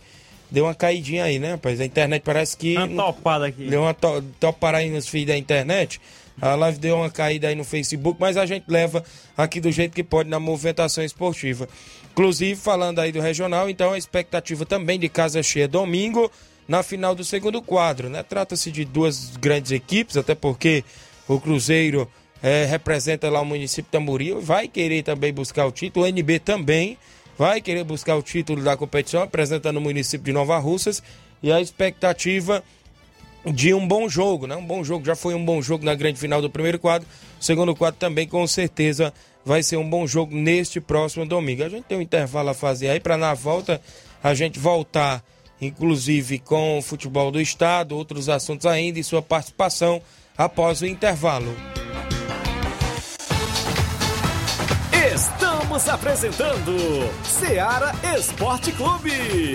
deu uma caidinha aí, né, rapaz? A internet parece que. Uma topada aqui. Deu uma to topada aí nos fios da internet. A live deu uma caída aí no Facebook, mas a gente leva aqui do jeito que pode na movimentação esportiva. Inclusive, falando aí do regional, então a expectativa também de casa cheia domingo na final do segundo quadro, né? Trata-se de duas grandes equipes, até porque o Cruzeiro é, representa lá o município Tamboril, vai querer também buscar o título, o NB também vai querer buscar o título da competição, apresentando o município de Nova Russas, e a expectativa de um bom jogo, né? Um bom jogo, já foi um bom jogo na grande final do primeiro quadro. Segundo quadro também, com certeza, vai ser um bom jogo neste próximo domingo. A gente tem um intervalo a fazer aí para na volta a gente voltar, inclusive com o futebol do estado, outros assuntos ainda e sua participação após o intervalo. Estamos apresentando Seara Esporte Clube.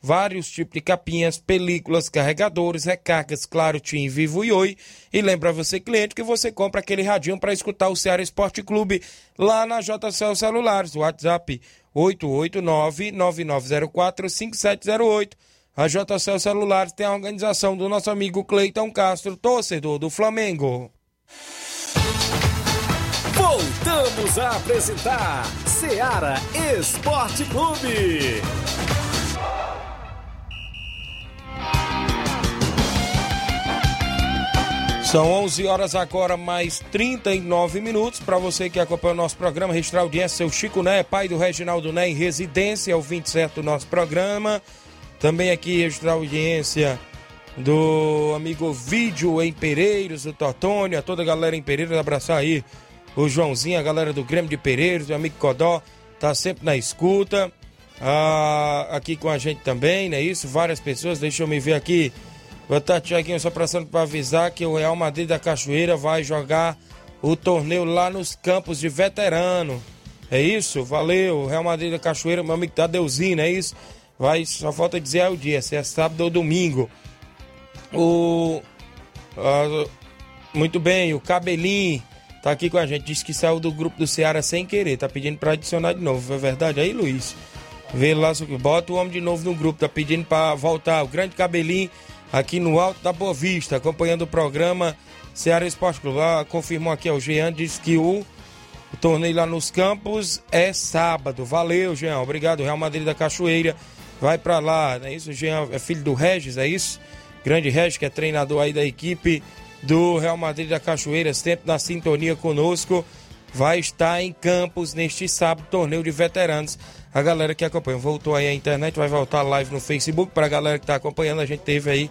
vários tipos de capinhas, películas, carregadores, recargas, claro, Tim, Vivo e Oi. E lembra você, cliente, que você compra aquele radinho para escutar o Ceará Esporte Clube lá na JCL Celulares, WhatsApp 889-9904-5708. A JCL Celulares tem a organização do nosso amigo Cleiton Castro, torcedor do Flamengo. Voltamos a apresentar Ceará Esporte Clube. São 11 horas agora, mais 39 minutos. Para você que acompanha o nosso programa, registrar audiência, seu Chico Né, pai do Reginaldo Né, em residência, é o 27 do nosso programa. Também aqui registrar audiência do amigo Vídeo em Pereiros, o Totônio, a toda a galera em Pereiros, abraçar aí o Joãozinho, a galera do Grêmio de Pereiros, o amigo Codó, tá sempre na escuta. Ah, aqui com a gente também, não é isso? Várias pessoas, deixa eu me ver aqui. Boa tarde, Tiaguinho. Só passando para avisar que o Real Madrid da Cachoeira vai jogar o torneio lá nos campos de veterano. É isso? Valeu. Real Madrid da Cachoeira, meu amigo Tadeuzinho, é isso? Vai, só falta dizer o dia, se é sábado ou domingo. O. muito bem, o Cabelinho tá aqui com a gente. Disse que saiu do grupo do Ceará sem querer. Tá pedindo para adicionar de novo. É verdade aí, Luiz? Vê lá, bota o homem de novo no grupo. Tá pedindo para voltar. O grande Cabelinho aqui no Alto da Boa Vista, acompanhando o programa Ceará Esporte Clube. Ah, confirmou aqui, o Jean disse que o, torneio lá nos campos é sábado. Valeu, Jean. Obrigado, Real Madrid da Cachoeira. Vai para lá, não é isso? Jean é filho do Regis, é isso? Grande Regis, que é treinador aí da equipe do Real Madrid da Cachoeira, sempre na sintonia conosco. Vai estar em Campos neste sábado, torneio de veteranos. A galera que acompanha, voltou aí a internet, vai voltar live no Facebook. Para a galera que está acompanhando, a gente teve aí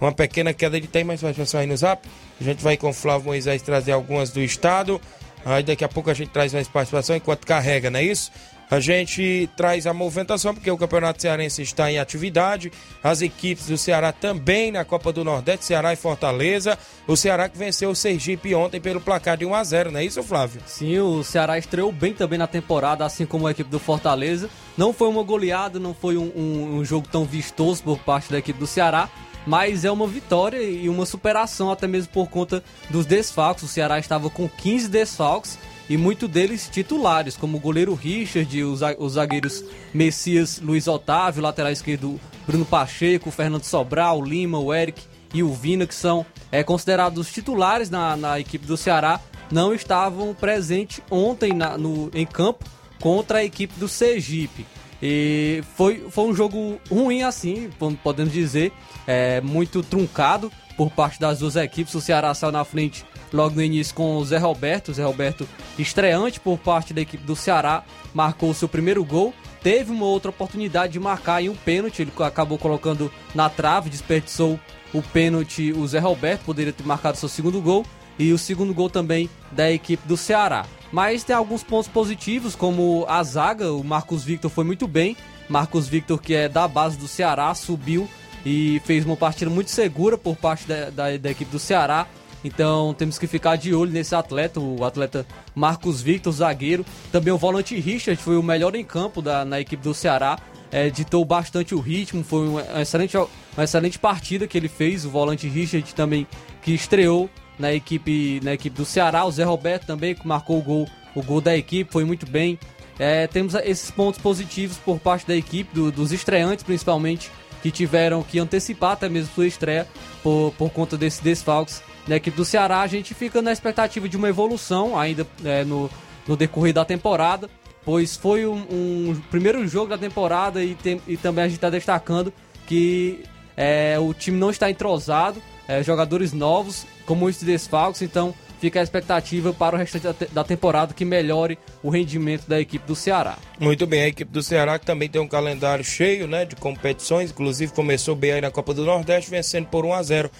uma pequena queda de mas vai passar aí no zap. A gente vai com o Flávio Moisés trazer algumas do estado. Aí daqui a pouco a gente traz mais participação enquanto carrega, não é isso? A gente traz a movimentação porque o Campeonato Cearense está em atividade. As equipes do Ceará também na Copa do Nordeste, Ceará e Fortaleza. O Ceará que venceu o Sergipe ontem pelo placar de 1 a 0 não é isso, Flávio? Sim, o Ceará estreou bem também na temporada, assim como a equipe do Fortaleza. Não foi uma goleada, não foi um, um, um jogo tão vistoso por parte da equipe do Ceará, mas é uma vitória e uma superação, até mesmo por conta dos desfalques. O Ceará estava com 15 desfalques e muitos deles titulares, como o goleiro Richard, os zagueiros Messias Luiz Otávio, lateral esquerdo Bruno Pacheco, Fernando Sobral, Lima, o Eric e o Vina, que são é, considerados titulares na, na equipe do Ceará, não estavam presentes ontem na, no, em campo contra a equipe do Sergipe. E foi, foi um jogo ruim assim, podemos dizer, é, muito truncado por parte das duas equipes. O Ceará saiu na frente logo no início com o Zé Roberto. O Zé Roberto, estreante por parte da equipe do Ceará, marcou seu primeiro gol. Teve uma outra oportunidade de marcar em um pênalti, ele acabou colocando na trave, desperdiçou o pênalti. O Zé Roberto poderia ter marcado seu segundo gol e o segundo gol também da equipe do Ceará. Mas tem alguns pontos positivos, como a zaga, o Marcos Victor foi muito bem. Marcos Victor, que é da base do Ceará, subiu e fez uma partida muito segura por parte da, da, da equipe do Ceará. Então temos que ficar de olho nesse atleta, o atleta Marcos Victor, zagueiro. Também o volante Richard foi o melhor em campo da, na equipe do Ceará. É, ditou bastante o ritmo, foi uma excelente, uma excelente partida que ele fez. O volante Richard também, que estreou na equipe, na equipe do Ceará. O Zé Roberto também, que marcou o gol, o gol da equipe, foi muito bem. É, temos esses pontos positivos por parte da equipe, do, dos estreantes principalmente, que tiveram que antecipar até mesmo sua estreia por, por conta desses desfalques na equipe do Ceará, a gente fica na expectativa de uma evolução ainda é, no, no decorrer da temporada, pois foi um, um primeiro jogo da temporada e, tem, e também a gente está destacando que é, o time não está entrosado, é, jogadores novos, com muitos desfalques, então fica a expectativa para o restante da temporada que melhore o rendimento da equipe do Ceará. Muito bem, a equipe do Ceará que também tem um calendário cheio né, de competições, inclusive começou bem aí na Copa do Nordeste, vencendo por 1 a 0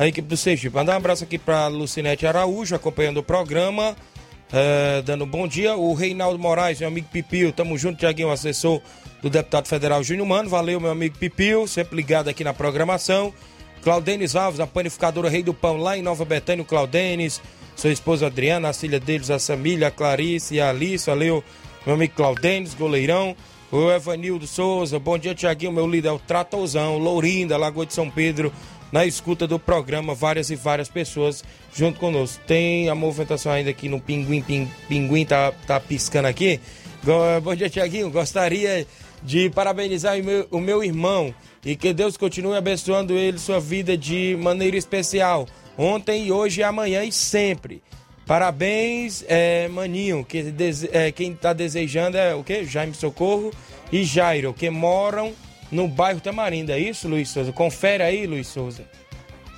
a equipe do Sergipe. Mandar um abraço aqui para Lucinete Araújo, acompanhando o programa, é, dando bom dia. O Reinaldo Moraes, meu amigo Pipio, tamo junto, Tiaguinho, assessor do deputado federal Júnior Mano. Valeu, meu amigo Pipio, sempre ligado aqui na programação. Claudenes Alves, a panificadora Rei do Pão, lá em Nova Betânia, o Claudenes sua esposa Adriana, a filha deles, a Samília, a Clarice e a Alice, valeu, meu amigo Claudênis, goleirão, o Evanildo Souza, bom dia Tiaguinho, meu líder é o Tratozão, Lourinda, Lagoa de São Pedro, na escuta do programa, várias e várias pessoas junto conosco. Tem a movimentação ainda aqui no Pinguim, ping, Pinguim tá, tá piscando aqui. Bom dia, Tiaguinho. Gostaria de parabenizar o meu, o meu irmão e que Deus continue abençoando ele, sua vida de maneira especial ontem hoje e amanhã e sempre. Parabéns, é, Maninho, que é, quem está desejando é o quê? Jaime Socorro e Jairo, que moram no bairro Tamarindo, é isso, Luiz Souza? Confere aí, Luiz Souza.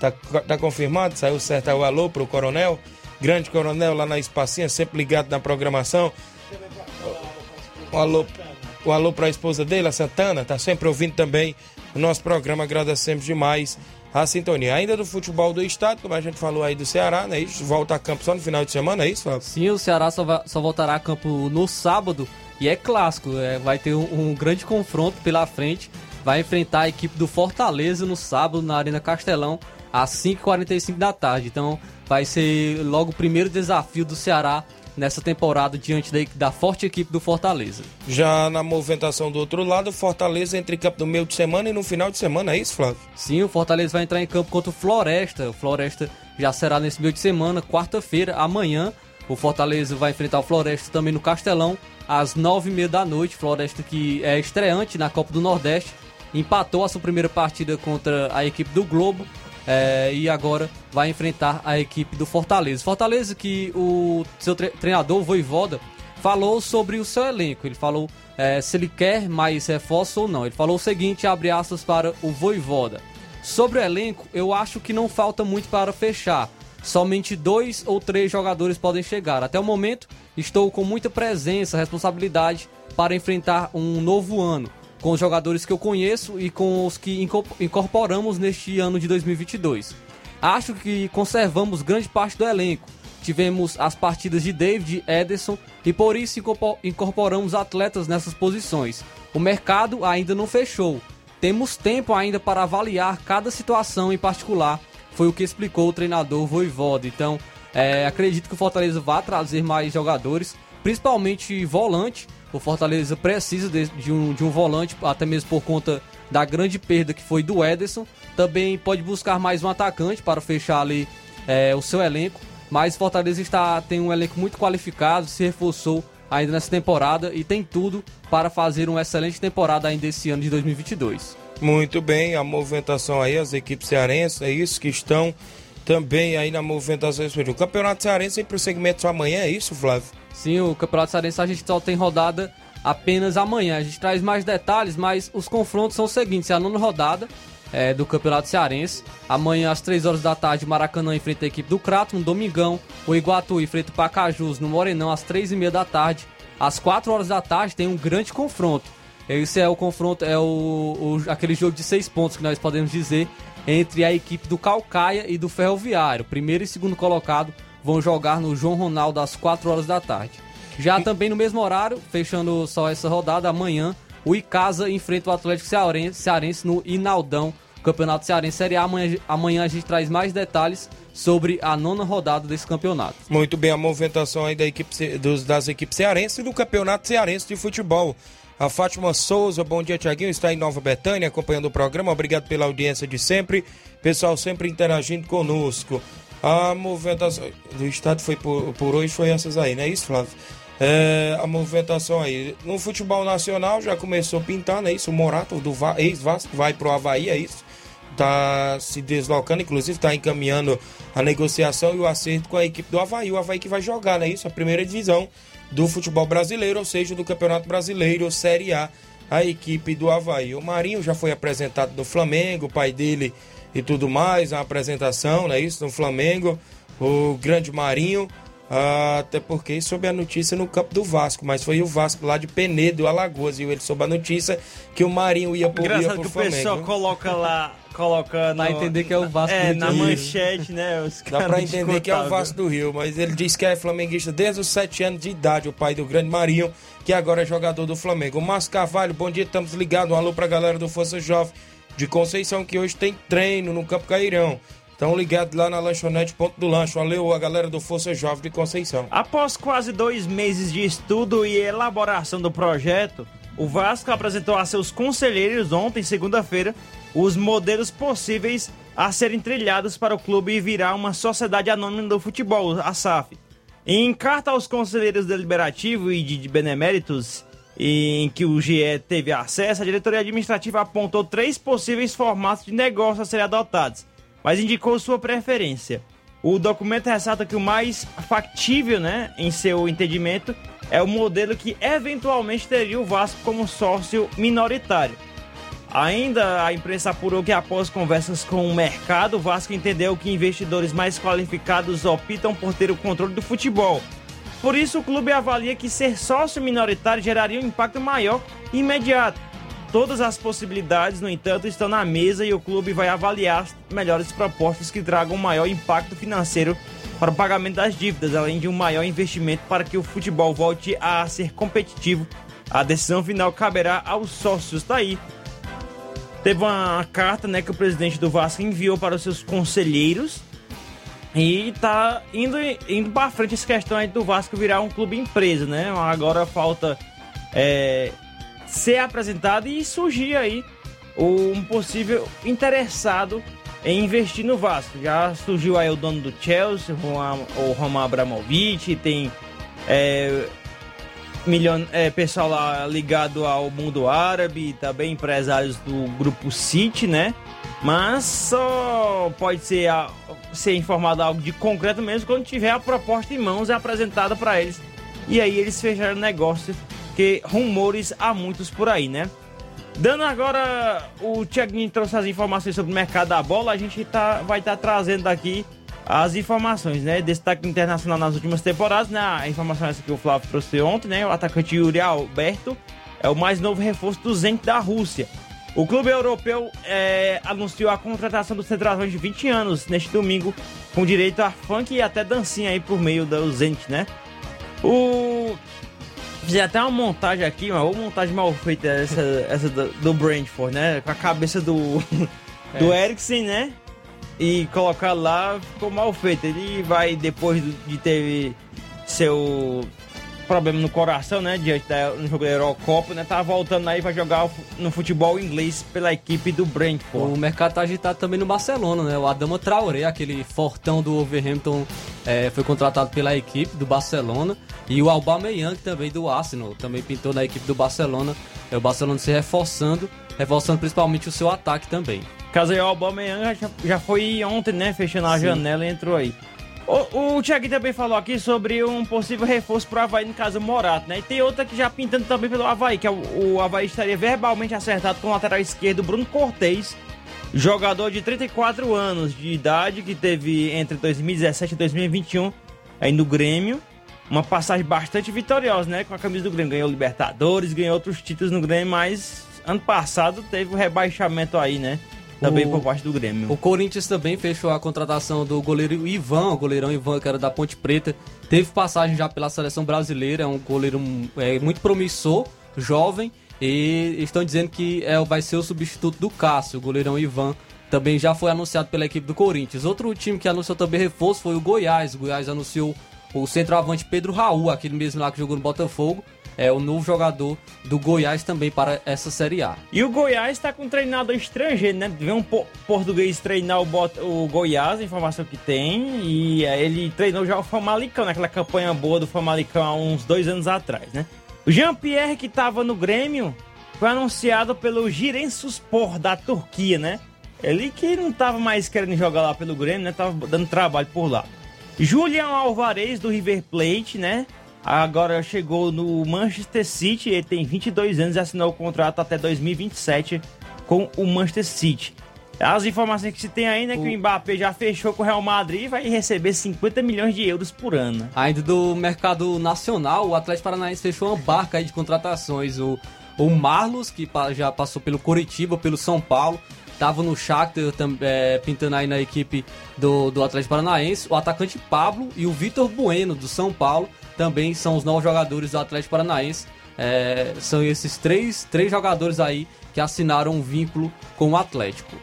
Tá, tá confirmado? Saiu certo o alô pro coronel? Grande coronel lá na Espacinha, sempre ligado na programação. O alô, o alô pra esposa dele, a Santana, tá sempre ouvindo também o nosso programa. Agradecemos demais a sintonia. Ainda do futebol do estado, como a gente falou aí do Ceará, né? Isso, volta a campo só no final de semana, é isso, Fábio? Sim, o Ceará só, vai, só voltará a campo no sábado e é clássico. É, vai ter um, um, grande confronto pela frente. Vai enfrentar a equipe do Fortaleza no sábado na Arena Castelão às 5h45 da tarde. Então vai ser logo o primeiro desafio do Ceará nessa temporada diante da, da, forte equipe do Fortaleza. Já na movimentação do outro lado, o Fortaleza entra em campo no meio de semana e no final de semana, é isso, Flávio? Sim, o Fortaleza vai entrar em campo contra o Floresta. O Floresta já será nesse meio de semana, quarta-feira, amanhã. O Fortaleza vai enfrentar o Floresta também no Castelão, às nove e meia da noite. Floresta que é estreante na Copa do Nordeste. Empatou a sua primeira partida contra a equipe do Globo é, e agora vai enfrentar a equipe do Fortaleza. Fortaleza que o seu tre treinador, o Voivoda, falou sobre o seu elenco. Ele falou é, se ele quer mais reforço ou não. Ele falou o seguinte, abre aspas para o Voivoda. Sobre o elenco, eu acho que não falta muito para fechar. Somente dois ou três jogadores podem chegar. Até o momento, estou com muita presença, responsabilidade para enfrentar um novo ano com os jogadores que eu conheço e com os que incorporamos neste ano de 2022. Acho que conservamos grande parte do elenco. Tivemos as partidas de David Ederson e por isso incorporamos atletas nessas posições. O mercado ainda não fechou. Temos tempo ainda para avaliar cada situação em particular, foi o que explicou o treinador Voivoda. Então, é, acredito que o Fortaleza vai trazer mais jogadores, principalmente volante, o Fortaleza precisa de, de, um, de um volante, até mesmo por conta da grande perda que foi do Ederson. Também pode buscar mais um atacante para fechar ali é, o seu elenco. Mas Fortaleza está, tem um elenco muito qualificado, se reforçou ainda nessa temporada e tem tudo para fazer uma excelente temporada ainda esse ano de 2022. Muito bem, a movimentação aí, as equipes cearenses, é isso que estão também aí na movimentação. O Campeonato Cearense tem prosseguimento só amanhã, é isso, Flávio? Sim, o Campeonato Cearense a gente só tem rodada apenas amanhã. A gente traz mais detalhes, mas os confrontos são os seguintes: é a nona rodada é, do Campeonato Cearense. Amanhã, às 3 horas da tarde, Maracanã enfrenta a equipe do Crato, no Domingão. O Iguatu enfrenta o Pacajus no Morenão, às 3 e meia da tarde. Às 4 horas da tarde tem um grande confronto. Esse é o confronto, é o, o, aquele jogo de seis pontos que nós podemos dizer entre a equipe do Calcaia e do Ferroviário. Primeiro e segundo colocado vão jogar no João Ronaldo às 4 horas da tarde. Já também no mesmo horário, fechando só essa rodada, amanhã, o Icasa enfrenta o Atlético Cearense, Cearense no Inaldão, Campeonato Cearense Série A. Amanhã, amanhã a gente traz mais detalhes sobre a nona rodada desse campeonato. Muito bem, a movimentação aí da equipe, dos, das equipes cearenses e do Campeonato Cearense de Futebol. A Fátima Souza, bom dia, Tiaguinho, está em Nova Betânia acompanhando o programa. Obrigado pela audiência de sempre. Pessoal sempre interagindo conosco. A movimentação do Estado foi por, por hoje, foi essas aí, não é isso, Flávio? É, a movimentação aí. No futebol nacional já começou a pintar, não é isso? O Morato, do ex-Vasco, vai pro Havaí, é isso? tá se deslocando, inclusive está encaminhando a negociação e o acerto com a equipe do Havaí. O Havaí que vai jogar, né? Isso, a primeira divisão do futebol brasileiro, ou seja, do Campeonato Brasileiro, Série A, a equipe do Havaí. O Marinho já foi apresentado no Flamengo, o pai dele e tudo mais, a apresentação, né? Isso, no Flamengo, o grande Marinho. Ah, até porque soube a notícia no campo do Vasco, mas foi o Vasco lá de Penedo, Alagoas, e ele soube a notícia que o Marinho ia pro, ia Engraçado pro que o Flamengo. pessoal coloca lá, coloca Dá a entender que é o Vasco É, do na Rio. manchete, né? Os Dá pra entender que é o. Vasco do Rio, mas ele diz que é flamenguista desde os 7 anos de idade, o pai do grande Marinho, que agora é jogador do Flamengo. O Márcio Carvalho, bom dia, estamos ligados. Um alô pra galera do Força Jovem de Conceição, que hoje tem treino no Campo Cairão. Estão ligados lá na lanchonete Ponto do Lanche. Valeu a galera do Força Jovem de Conceição. Após quase dois meses de estudo e elaboração do projeto, o Vasco apresentou a seus conselheiros ontem, segunda-feira, os modelos possíveis a serem trilhados para o clube virar uma sociedade anônima do futebol, a SAF. Em carta aos conselheiros deliberativos e de beneméritos, em que o GE teve acesso, a diretoria administrativa apontou três possíveis formatos de negócio a serem adotados, mas indicou sua preferência. O documento ressalta que o mais factível, né, em seu entendimento, é o modelo que eventualmente teria o Vasco como sócio minoritário. Ainda a imprensa apurou que após conversas com o mercado, o Vasco entendeu que investidores mais qualificados optam por ter o controle do futebol. Por isso, o clube avalia que ser sócio minoritário geraria um impacto maior e imediato. Todas as possibilidades, no entanto, estão na mesa e o clube vai avaliar as melhores propostas que tragam um maior impacto financeiro para o pagamento das dívidas, além de um maior investimento para que o futebol volte a ser competitivo. A decisão final caberá aos sócios. Tá aí. Teve uma carta né, que o presidente do Vasco enviou para os seus conselheiros e tá indo, indo para frente essa questão aí do Vasco virar um clube empresa, né? Agora falta é, ser apresentado e surgir aí um possível interessado em investir no Vasco. Já surgiu aí o dono do Chelsea, o Roman- Abramovich, tem é, milhão, é, pessoal lá ligado ao mundo árabe, também empresários do grupo City, né? Mas só pode ser, a- ser informado algo de concreto mesmo quando tiver a proposta em mãos e apresentada para eles. E aí eles fecharam o negócio, que rumores há muitos por aí, né? Dando agora, o Thiaguinho trouxe as informações sobre o mercado da bola, a gente tá, vai estar trazendo aqui as informações, né? Destaque internacional nas últimas temporadas, né? A informação essa que o Flávio trouxe ontem, né? O atacante Yuri Alberto é o mais novo reforço do Zenit da Rússia. O clube europeu é, anunciou a contratação do centroavante de 20 anos neste domingo, com direito a funk e até dancinha aí por meio do Zenit, né? O Fiz até uma montagem aqui, uma montagem mal feita essa, essa do, do Brentford, né? Com a cabeça do, do É. Eriksen, né? E colocar lá ficou mal feito. Ele vai, depois de ter seu problema no coração, né? Diante da, no jogo da Eurocopa, né? Tá voltando aí pra jogar no futebol inglês pela equipe do Brentford. O mercado tá agitado também no Barcelona, né? O Adama Traoré, aquele fortão do Wolverhampton, é, foi contratado pela equipe do Barcelona. E o Aubameyang também do Arsenal, também pintou na equipe do Barcelona. É o Barcelona se reforçando, reforçando principalmente o seu ataque também. Caso aí o Aubameyang já, já foi ontem, né? Fechando a Sim. janela e entrou aí. O, o Thiago também falou aqui sobre um possível reforço pro Havaí no caso Morato, né? E tem outra que já pintando também pelo Havaí, que é o, o Havaí estaria verbalmente acertado com o lateral esquerdo Bruno Cortez, jogador de 34 anos de idade, que teve entre 2017 e 2021 aí no Grêmio. Uma passagem bastante vitoriosa, né? Com a camisa do Grêmio. Ganhou Libertadores, ganhou outros títulos no Grêmio, mas ano passado teve o rebaixamento aí, né? Também O- por parte do Grêmio. O Corinthians também fechou a contratação do goleiro Ivan, o goleirão Ivan, que era da Ponte Preta. Teve passagem já pela seleção brasileira, é um goleiro é, muito promissor, jovem. E estão dizendo que é, vai ser o substituto do Cássio, o goleirão Ivan. Também já foi anunciado pela equipe do Corinthians. Outro time que anunciou também reforço foi o Goiás. O Goiás anunciou o centroavante Pedro Raul, aquele mesmo lá que jogou no Botafogo. É o novo jogador do Goiás também para essa Série A. E o Goiás tá com um treinador estrangeiro, né? Vê um po- português treinar o, o Goiás, a informação que tem. E aí ele treinou já o Famalicão, naquela campanha boa do Famalicão há uns dois anos atrás, né? O Jean-Pierre, que tava no Grêmio, foi anunciado pelo Giresunspor da Turquia, né? Ele que não tava mais querendo jogar lá pelo Grêmio, né? Tava dando trabalho por lá. Julian Alvarez do River Plate, né? Agora chegou no Manchester City, ele tem 22 anos e assinou o contrato até 2027 com o Manchester City. As informações que se tem aí, né, que o Mbappé já fechou com o Real Madrid e vai receber 50 milhões de euros por ano. Ainda do mercado nacional, o Atlético Paranaense fechou uma barca de contratações. O, o Marlos, que já passou pelo Coritiba, pelo São Paulo, estava no Shakhtar, é, pintando aí na equipe do, do Atlético Paranaense. O atacante Pablo e o Vitor Bueno, do São Paulo, também são os novos jogadores do Atlético Paranaense. É, são esses três, três jogadores aí que assinaram um vínculo com o Atlético.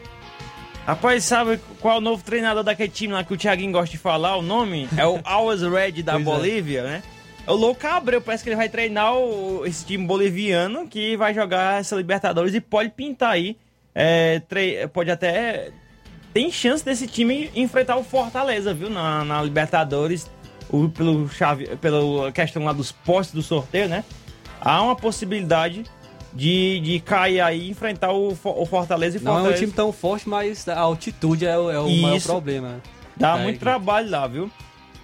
Rapaz, sabe qual é o novo treinador daquele time lá que o Thiaguinho gosta de falar? O nome? É o Always Red da Pois é. Bolívia, né? É o Louco Abreu, parece que ele vai treinar o- esse time boliviano que vai jogar essa Libertadores e pode pintar aí. é, pode até. Tem chance desse time enfrentar o Fortaleza, viu? Na, na Libertadores, o- pelo chave, pela questão lá dos postes do sorteio, né? Há uma possibilidade de, de cair aí e enfrentar o, o Fortaleza e Não é um time tão forte, mas a altitude é, o- é o maior Isso. problema. Dá É, muito trabalho lá, viu?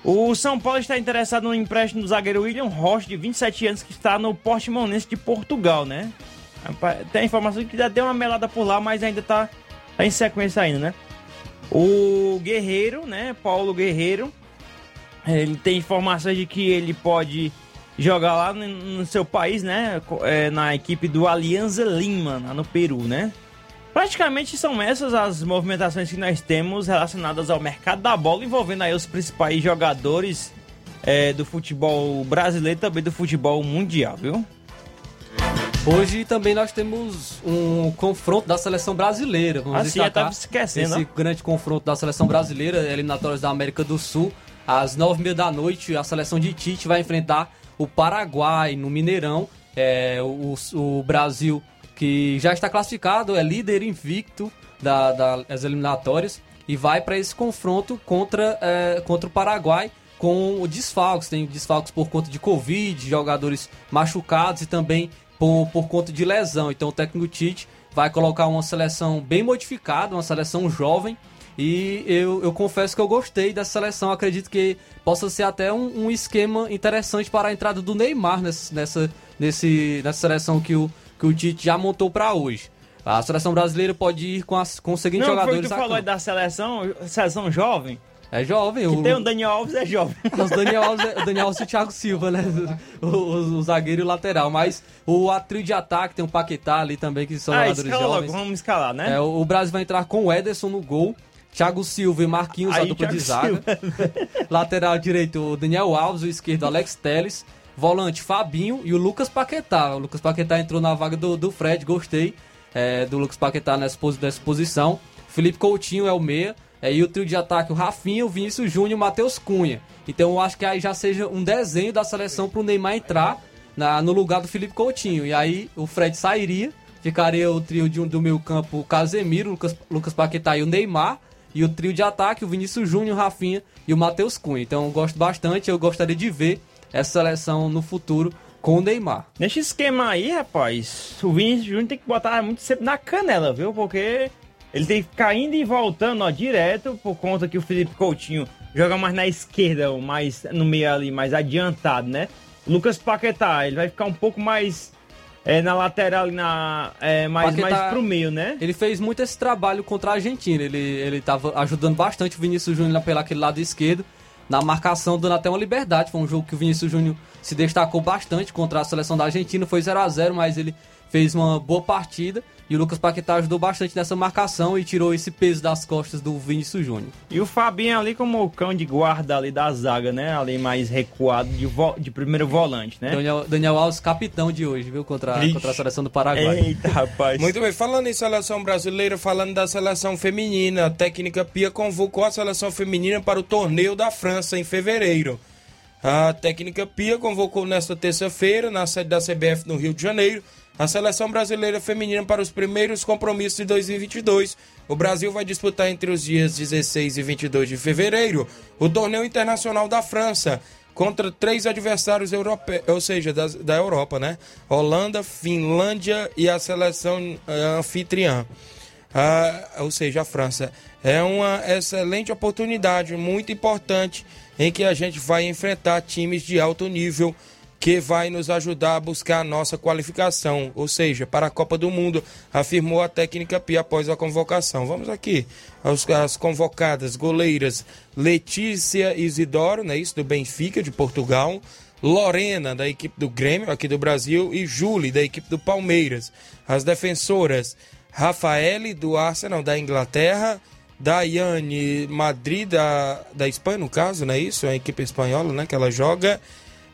O São Paulo está interessado no empréstimo do zagueiro William Rocha, de 27 anos, que está no Portimonense de Portugal, né? Tem informação que já deu uma melada por lá, mas ainda tá, tá em sequência ainda, né? O Guerreiro, né? Paulo Guerreiro, ele tem informações de que ele pode jogar lá no, no seu país, né? É, na equipe do Alianza Lima, lá no Peru, né? Praticamente são essas as movimentações que nós temos relacionadas ao mercado da bola, envolvendo aí os principais jogadores é, do futebol brasileiro e também do futebol mundial, viu? Hoje também nós temos um confronto da seleção brasileira. Vamos Ah, sim, eu tava esquecendo, Esse grande confronto da seleção brasileira, eliminatórias da América do Sul. Às nove e meia da noite, a seleção de Tite vai enfrentar o Paraguai no Mineirão. É, o, o Brasil, que já está classificado, é líder invicto da- das eliminatórias e vai para esse confronto contra, é, contra o Paraguai com desfalques. Tem desfalques por conta de Covid, jogadores machucados e também por, por conta de lesão. Então o técnico Tite vai colocar uma seleção bem modificada, uma seleção jovem. E eu, eu confesso que eu gostei dessa seleção. Acredito que possa ser até um, um esquema interessante para a entrada do Neymar nessa, nessa, nesse, nessa seleção que o, que o Tite já montou para hoje. A seleção brasileira pode ir com, as, com os seguintes Não, foi jogadores. que tu falou da seleção, seleção jovem. É jovem. Que o, tem o Daniel Alves, é jovem. os Daniel Alves, o Daniel Alves e o Thiago Silva, né? O, o- o zagueiro e o lateral. Mas o a trio de ataque tem o Paquetá ali também, que são Ah, jogadores escala logo, jovens. vamos escalar, né? É, o Brasil vai entrar com o Ederson no gol. Thiago Silva e Marquinhos, a Aí, dupla de Thiago zaga. Lateral direito, o Daniel Alves, o esquerdo, Alex Teles. Volante, Fabinho e o Lucas Paquetá. O Lucas Paquetá entrou na vaga do, do Fred, gostei é, do Lucas Paquetá nessa, nessa posição. Felipe Coutinho é o meia. é, e o trio de ataque, o Rafinha, o Vinícius Júnior e o Matheus Cunha. Então eu acho que aí já seja um desenho da seleção pro Neymar entrar na- no lugar do Felipe Coutinho. E aí o Fred sairia, ficaria o trio de um- do meio campo, o Casemiro, o Lucas, Lucas Paquetá e o Neymar. E o trio de ataque, o Vinícius Júnior, o Rafinha e o Matheus Cunha. Então eu gosto bastante, eu gostaria de ver essa seleção no futuro com o Neymar. Nesse esquema aí, rapaz, o Vinícius Júnior tem que botar muito sempre na canela, viu? Porque ele tem que ficar indo e voltando, ó, direto, por conta que o Felipe Coutinho joga mais na esquerda, ou mais no meio ali, mais adiantado, né? Lucas Paquetá, ele vai ficar um pouco mais é, na lateral, e na, é, mais, Paquetá- mais pro meio, né? Ele fez muito esse trabalho contra a Argentina. Ele, ele tava ajudando bastante o Vinícius Júnior pelo aquele lado esquerdo. Na marcação, dando até uma liberdade. Foi um jogo que o Vinícius Júnior se destacou bastante contra a seleção da Argentina. Foi 0 a 0 mas ele fez uma boa partida. E o Lucas Paquetá ajudou bastante nessa marcação e tirou esse peso das costas do Vinícius Júnior. E o Fabinho ali como o cão de guarda ali da zaga, né? Ali mais recuado de, vo- de primeiro volante, né? Daniel, Daniel Alves, capitão de hoje, viu? Contra, contra a seleção do Paraguai. Eita, rapaz. Muito bem, falando em seleção brasileira, falando da seleção feminina, a técnica Pia convocou a seleção feminina para o torneio da França em fevereiro. A técnica Pia convocou nesta terça-feira, na sede da CBF no Rio de Janeiro, a seleção brasileira feminina para os primeiros compromissos de 2022. O Brasil vai disputar entre os dias 16 e 22 de fevereiro o torneio internacional da França contra três adversários europeus, ou seja, das- da Europa, né? Holanda, Finlândia e a seleção eh, anfitriã. ou seja, a França. É uma excelente oportunidade, muito importante, em que a gente vai enfrentar times de alto nível que vai nos ajudar a buscar a nossa qualificação, ou seja, para a Copa do Mundo, afirmou a técnica Pia após a convocação. Vamos aqui as convocadas goleiras Letícia Isidoro, né, isso do Benfica de Portugal, Lorena da equipe do Grêmio aqui do Brasil e Julie da equipe do Palmeiras. As defensoras Rafaele do Arsenal da Inglaterra, Daiane Madrid da, da Espanha, no caso, não é isso? É a equipe espanhola, né, que ela joga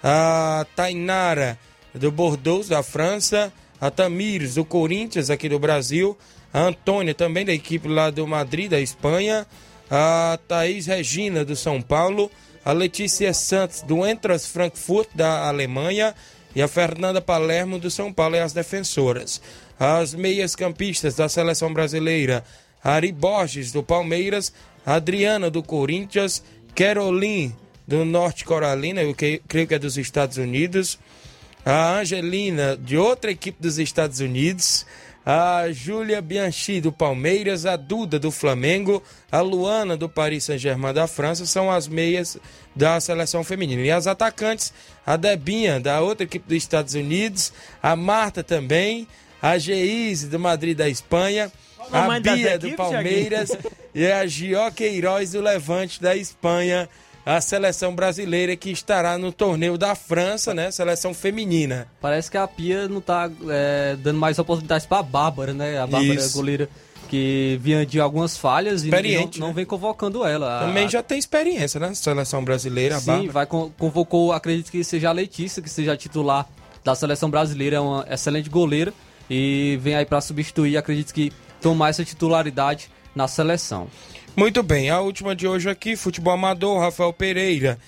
a Tainara do Bordeaux, da França, a Tamires do Corinthians, aqui do Brasil, a Antônia também da equipe lá do Madrid, da Espanha, a Thaís Regina do São Paulo, a Letícia Santos do Entras Frankfurt, da Alemanha, e a Fernanda Palermo do São Paulo e as defensoras. As meias campistas da seleção brasileira, Ari Borges do Palmeiras, Adriana do Corinthians, Caroline do Norte Carolina, eu creio que é dos Estados Unidos, a Angelina de outra equipe dos Estados Unidos, a Júlia Bianchi do Palmeiras, a Duda do Flamengo, a Luana do Paris Saint-Germain da França, são as meias da seleção feminina. E as atacantes, a Debinha da outra equipe dos Estados Unidos, a Marta também, a Geise do Madrid da Espanha, a Bia do Palmeiras. E a Gio Queiroz do Levante da Espanha a seleção brasileira que estará no torneio da França, né? Seleção feminina. Parece que a Pia não tá é, dando mais oportunidades para a Bárbara, né? A Bárbara Isso. goleira que vinha de algumas falhas e não, não, né? vem convocando ela. Também já tem experiência, né? Seleção brasileira, a Sim, vai convocou, acredito que seja a Letícia, que seja titular da seleção brasileira, é uma excelente goleira e vem aí para substituir, acredito que tomar essa titularidade na seleção. Muito bem, a última de hoje aqui, futebol amador, Rafael Pereira.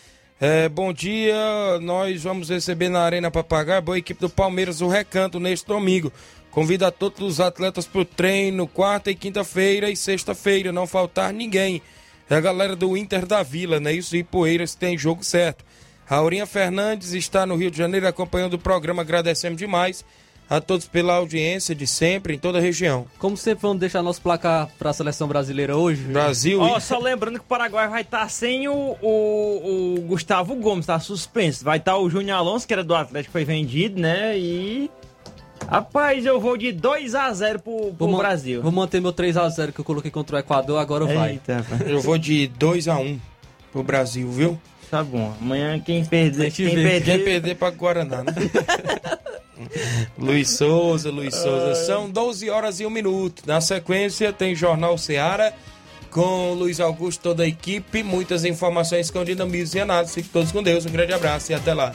É, bom dia, nós vamos receber na Arena Papagaio boa equipe do Palmeiras o Recanto neste domingo. Convido a todos os atletas para o treino, quarta e quinta-feira e sexta-feira, não faltar ninguém. É a galera do Inter da Vila, né? Isso e Poeiras tem jogo certo. Aurinha Fernandes está no Rio de Janeiro acompanhando o programa, agradecemos demais a todos pela audiência de sempre, em toda a região. Como sempre, vamos deixar nosso placar para a seleção brasileira hoje. Brasil. Ó, oh, só lembrando que o Paraguai vai estar tá sem o, o, o, Gustavo Gomes, tá suspenso. Vai estar tá o Júnior Alonso, que era do Atlético, foi vendido, né? E. Rapaz, eu vou de 2 a 0 pro, pro vou Brasil. Vou manter meu 3 a 0 que eu coloquei contra o Equador, agora vai. Eita, eu vou de 2 a 1 pro Brasil, viu? Tá bom. Amanhã quem perder, quem perder, quem perder para Guaraná, né? Luiz Souza, Luiz Souza. São 12 horas e 1 minuto. Na sequência tem Jornal Seara com Luiz Augusto, toda a equipe. Muitas informações com dinamismo e análise. Fiquem todos com Deus. Um grande abraço e até lá.